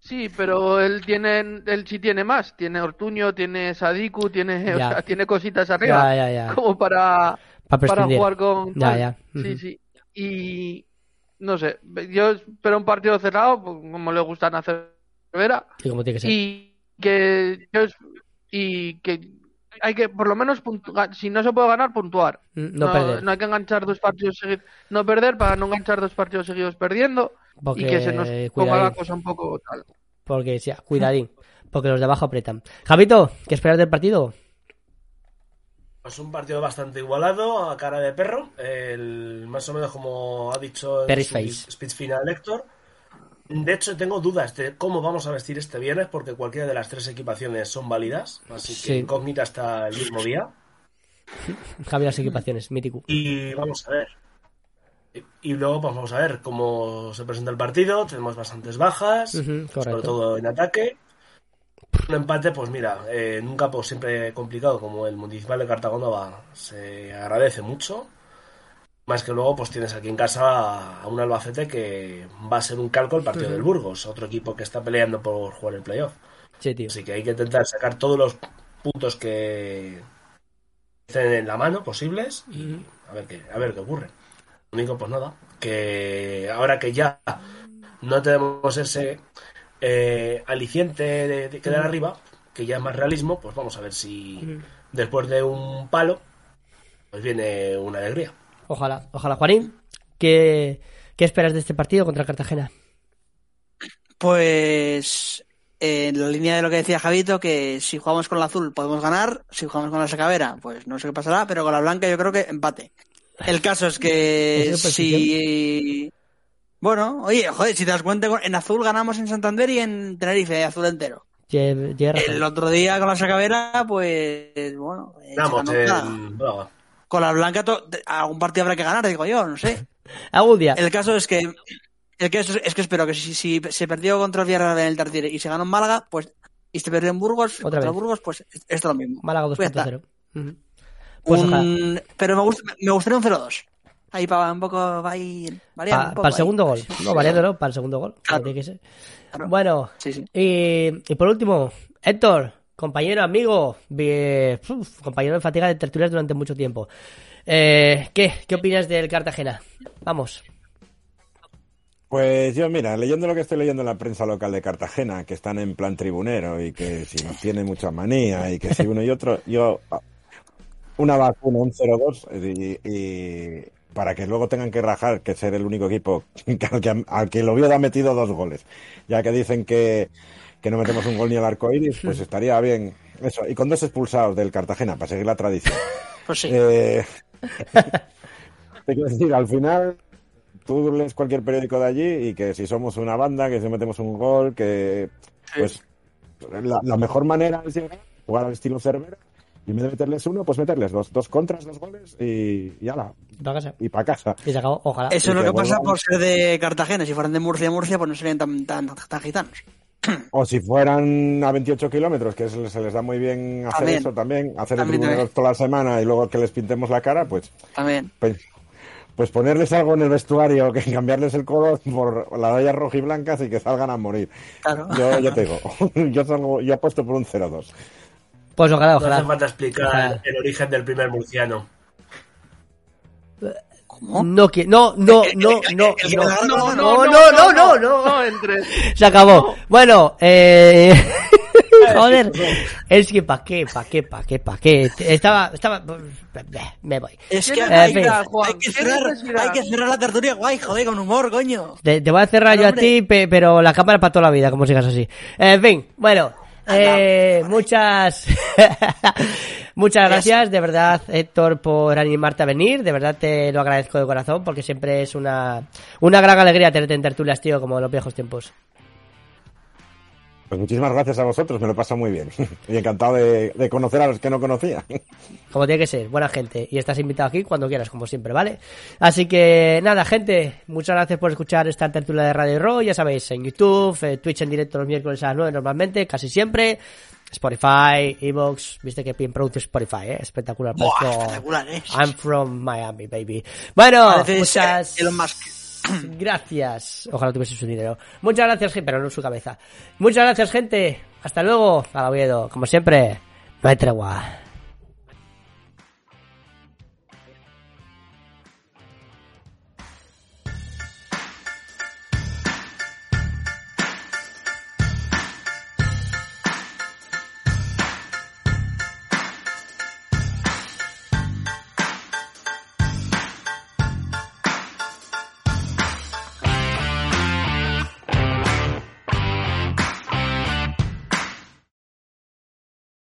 Sí, pero él tiene, él sí tiene más. Tiene Ortuño, tiene Sadiku, tiene, o sea, tiene cositas arriba. Ya, ya, ya. Como para, Para jugar con. Ya, ya. Sí, sí. Y no sé, yo espero un partido cerrado, pues, como le gustan hacer Cervera. Sí, como tiene que ser. Y que, yo y que hay que, por lo menos, puntu- ga- si no se puede ganar, puntuar. Mm, no, perder. no hay que enganchar dos partidos seguidos, no perder para no enganchar dos partidos seguidos perdiendo Porque, y que se nos ponga cuidadín, la cosa un poco tal. Porque, sí, cuidadín. Porque los de abajo apretan. Javito, ¿qué esperas del partido? Pues un partido bastante igualado, a cara de perro. El, más o menos como ha dicho en Perry's su face. speech final Héctor. De hecho, tengo dudas de cómo vamos a vestir este viernes, porque cualquiera de las tres equipaciones son válidas. Así que Sí. incógnita hasta el mismo día. Javi, las equipaciones, mítico. Y vamos a ver. Y, luego pues vamos a ver cómo se presenta el partido. Tenemos bastantes bajas, sobre todo en ataque. Un empate, pues mira, eh, en un campo siempre complicado como el Municipal de Cartagonova se agradece mucho. Más que luego, pues tienes aquí en casa a un Albacete que va a ser un calco el partido del Burgos, otro equipo que está peleando por jugar el playoff. Sí, tío. Así que hay que intentar sacar todos los puntos que estén en la mano posibles y a ver qué, a ver qué ocurre. Único, pues nada, que ahora que ya no tenemos ese eh, aliciente de, de quedar arriba, que ya es más realismo, pues vamos a ver si después de un palo, pues viene una alegría. Ojalá, ojalá. Juanín, ¿qué, qué esperas de este partido contra Cartagena? Pues eh, en la línea de lo que decía Javito, que si jugamos con la azul podemos ganar, si jugamos con la sacavera, pues no sé qué pasará, pero con la blanca yo creo que empate. El caso es que ¿Es de si... Bueno, oye, joder, si te das cuenta, en azul ganamos en Santander y en Tenerife, azul entero. Lle-. El otro día con la sacavera, pues bueno, eh, el- nada. Braga. con la blanca algún partido habrá que ganar, digo yo, no sé. Algún día. El caso es que el caso es, es que espero que si, si se perdió contra el Villarreal en el Tartiere y se ganó en Málaga, pues y se perdió en Burgos, Otra contra vez. Burgos, pues esto es lo mismo. Málaga Pues ya está. 2.0. Ujú. Pues. Un- pero me, gusta, me gustaría un 0-2. Ahí para un poco va a ir variando Pa- un poco para el ahí. segundo gol. No, valiéndolo para el segundo gol. Claro. Tiene que ser. Claro. Bueno, Sí, sí. y, y por último, Héctor, compañero, amigo, uf, compañero de fatiga de tertulias durante mucho tiempo. Eh, ¿Qué? ¿Qué opinas del Cartagena? Vamos. Pues yo, mira, leyendo lo que estoy leyendo en la prensa local de Cartagena, que están en plan tribunero y que si nos tiene mucha manía y que si uno y otro, yo una vacuna, un 0-2 y, y para que luego tengan que rajar que ser el único equipo al que, al que el Oviedo ha metido dos goles, ya que dicen que, que no metemos un gol ni al arco iris, pues estaría bien eso. Y con dos expulsados del Cartagena para seguir la tradición. Pues sí. Eh, te quiero decir, al final tú lees cualquier periódico de allí y que si somos una banda, que si metemos un gol, que pues la, la mejor manera es llegar, jugar al estilo Cervera y en vez de meterles uno, pues meterles dos, dos contras, dos goles y, y ala, Pa' casa. y para casa. Y se acabó. Ojalá. Eso es lo que que pasa por ser de Cartagena. Si fueran de Murcia, Murcia, pues no serían tan, tan, tan gitanos. O si fueran a 28 kilómetros, que se les, se les da muy bien hacer También. eso también, hacer También, el también. toda la semana y luego que les pintemos la cara, pues También. Pues, pues ponerles algo en el vestuario, que cambiarles el color por las rayas rojas y blancas y que salgan a morir. Claro. Yo, yo te digo, yo, salgo, yo apuesto por un 0-2. Pues ojalá, No hace ojalá. falta explicar Ojalá. el origen del primer murciano. ¿Cómo? No, que- no, no, no, no, no, no, no, no, no, no, no. no entres. Se acabó. Bueno, eh... Joder. Es que pa' qué, pa' qué, pa' qué, pa' qué. Estaba, estaba... Me voy. Es que ¿Qué hay, que- cerrar, hay que cerrar la tertulia guay, joder, con humor, coño. Te, te voy a cerrar yo a ti, pe- pero la cámara para toda la vida, como sigas así. En fin, bueno. Eh, muchas muchas gracias de verdad Héctor por animarte a venir. De verdad te lo agradezco de corazón porque siempre es una una gran alegría tenerte en tertulias tío como en los viejos tiempos Pues muchísimas gracias a vosotros, me lo he pasado muy bien. Y encantado de, de conocer a los que no conocía. Como tiene que ser, buena gente. Y estás invitado aquí cuando quieras, como siempre, ¿vale? Así que nada, gente, muchas gracias por escuchar esta tertulia de Radio Row. Ya sabéis, en YouTube, eh, Twitch en directo los miércoles a las 9 normalmente, casi siempre. Spotify, Evox, viste que bien produce Spotify, ¿eh? Espectacular. Buah, espectacular, ¿eh? I'm from Miami, baby. Bueno, muchas Elon Musk. gracias. Ojalá tuviese su dinero. Muchas gracias, pero no su cabeza. Muchas gracias, gente. Hasta luego. A Oviedo. Como siempre, no hay tregua.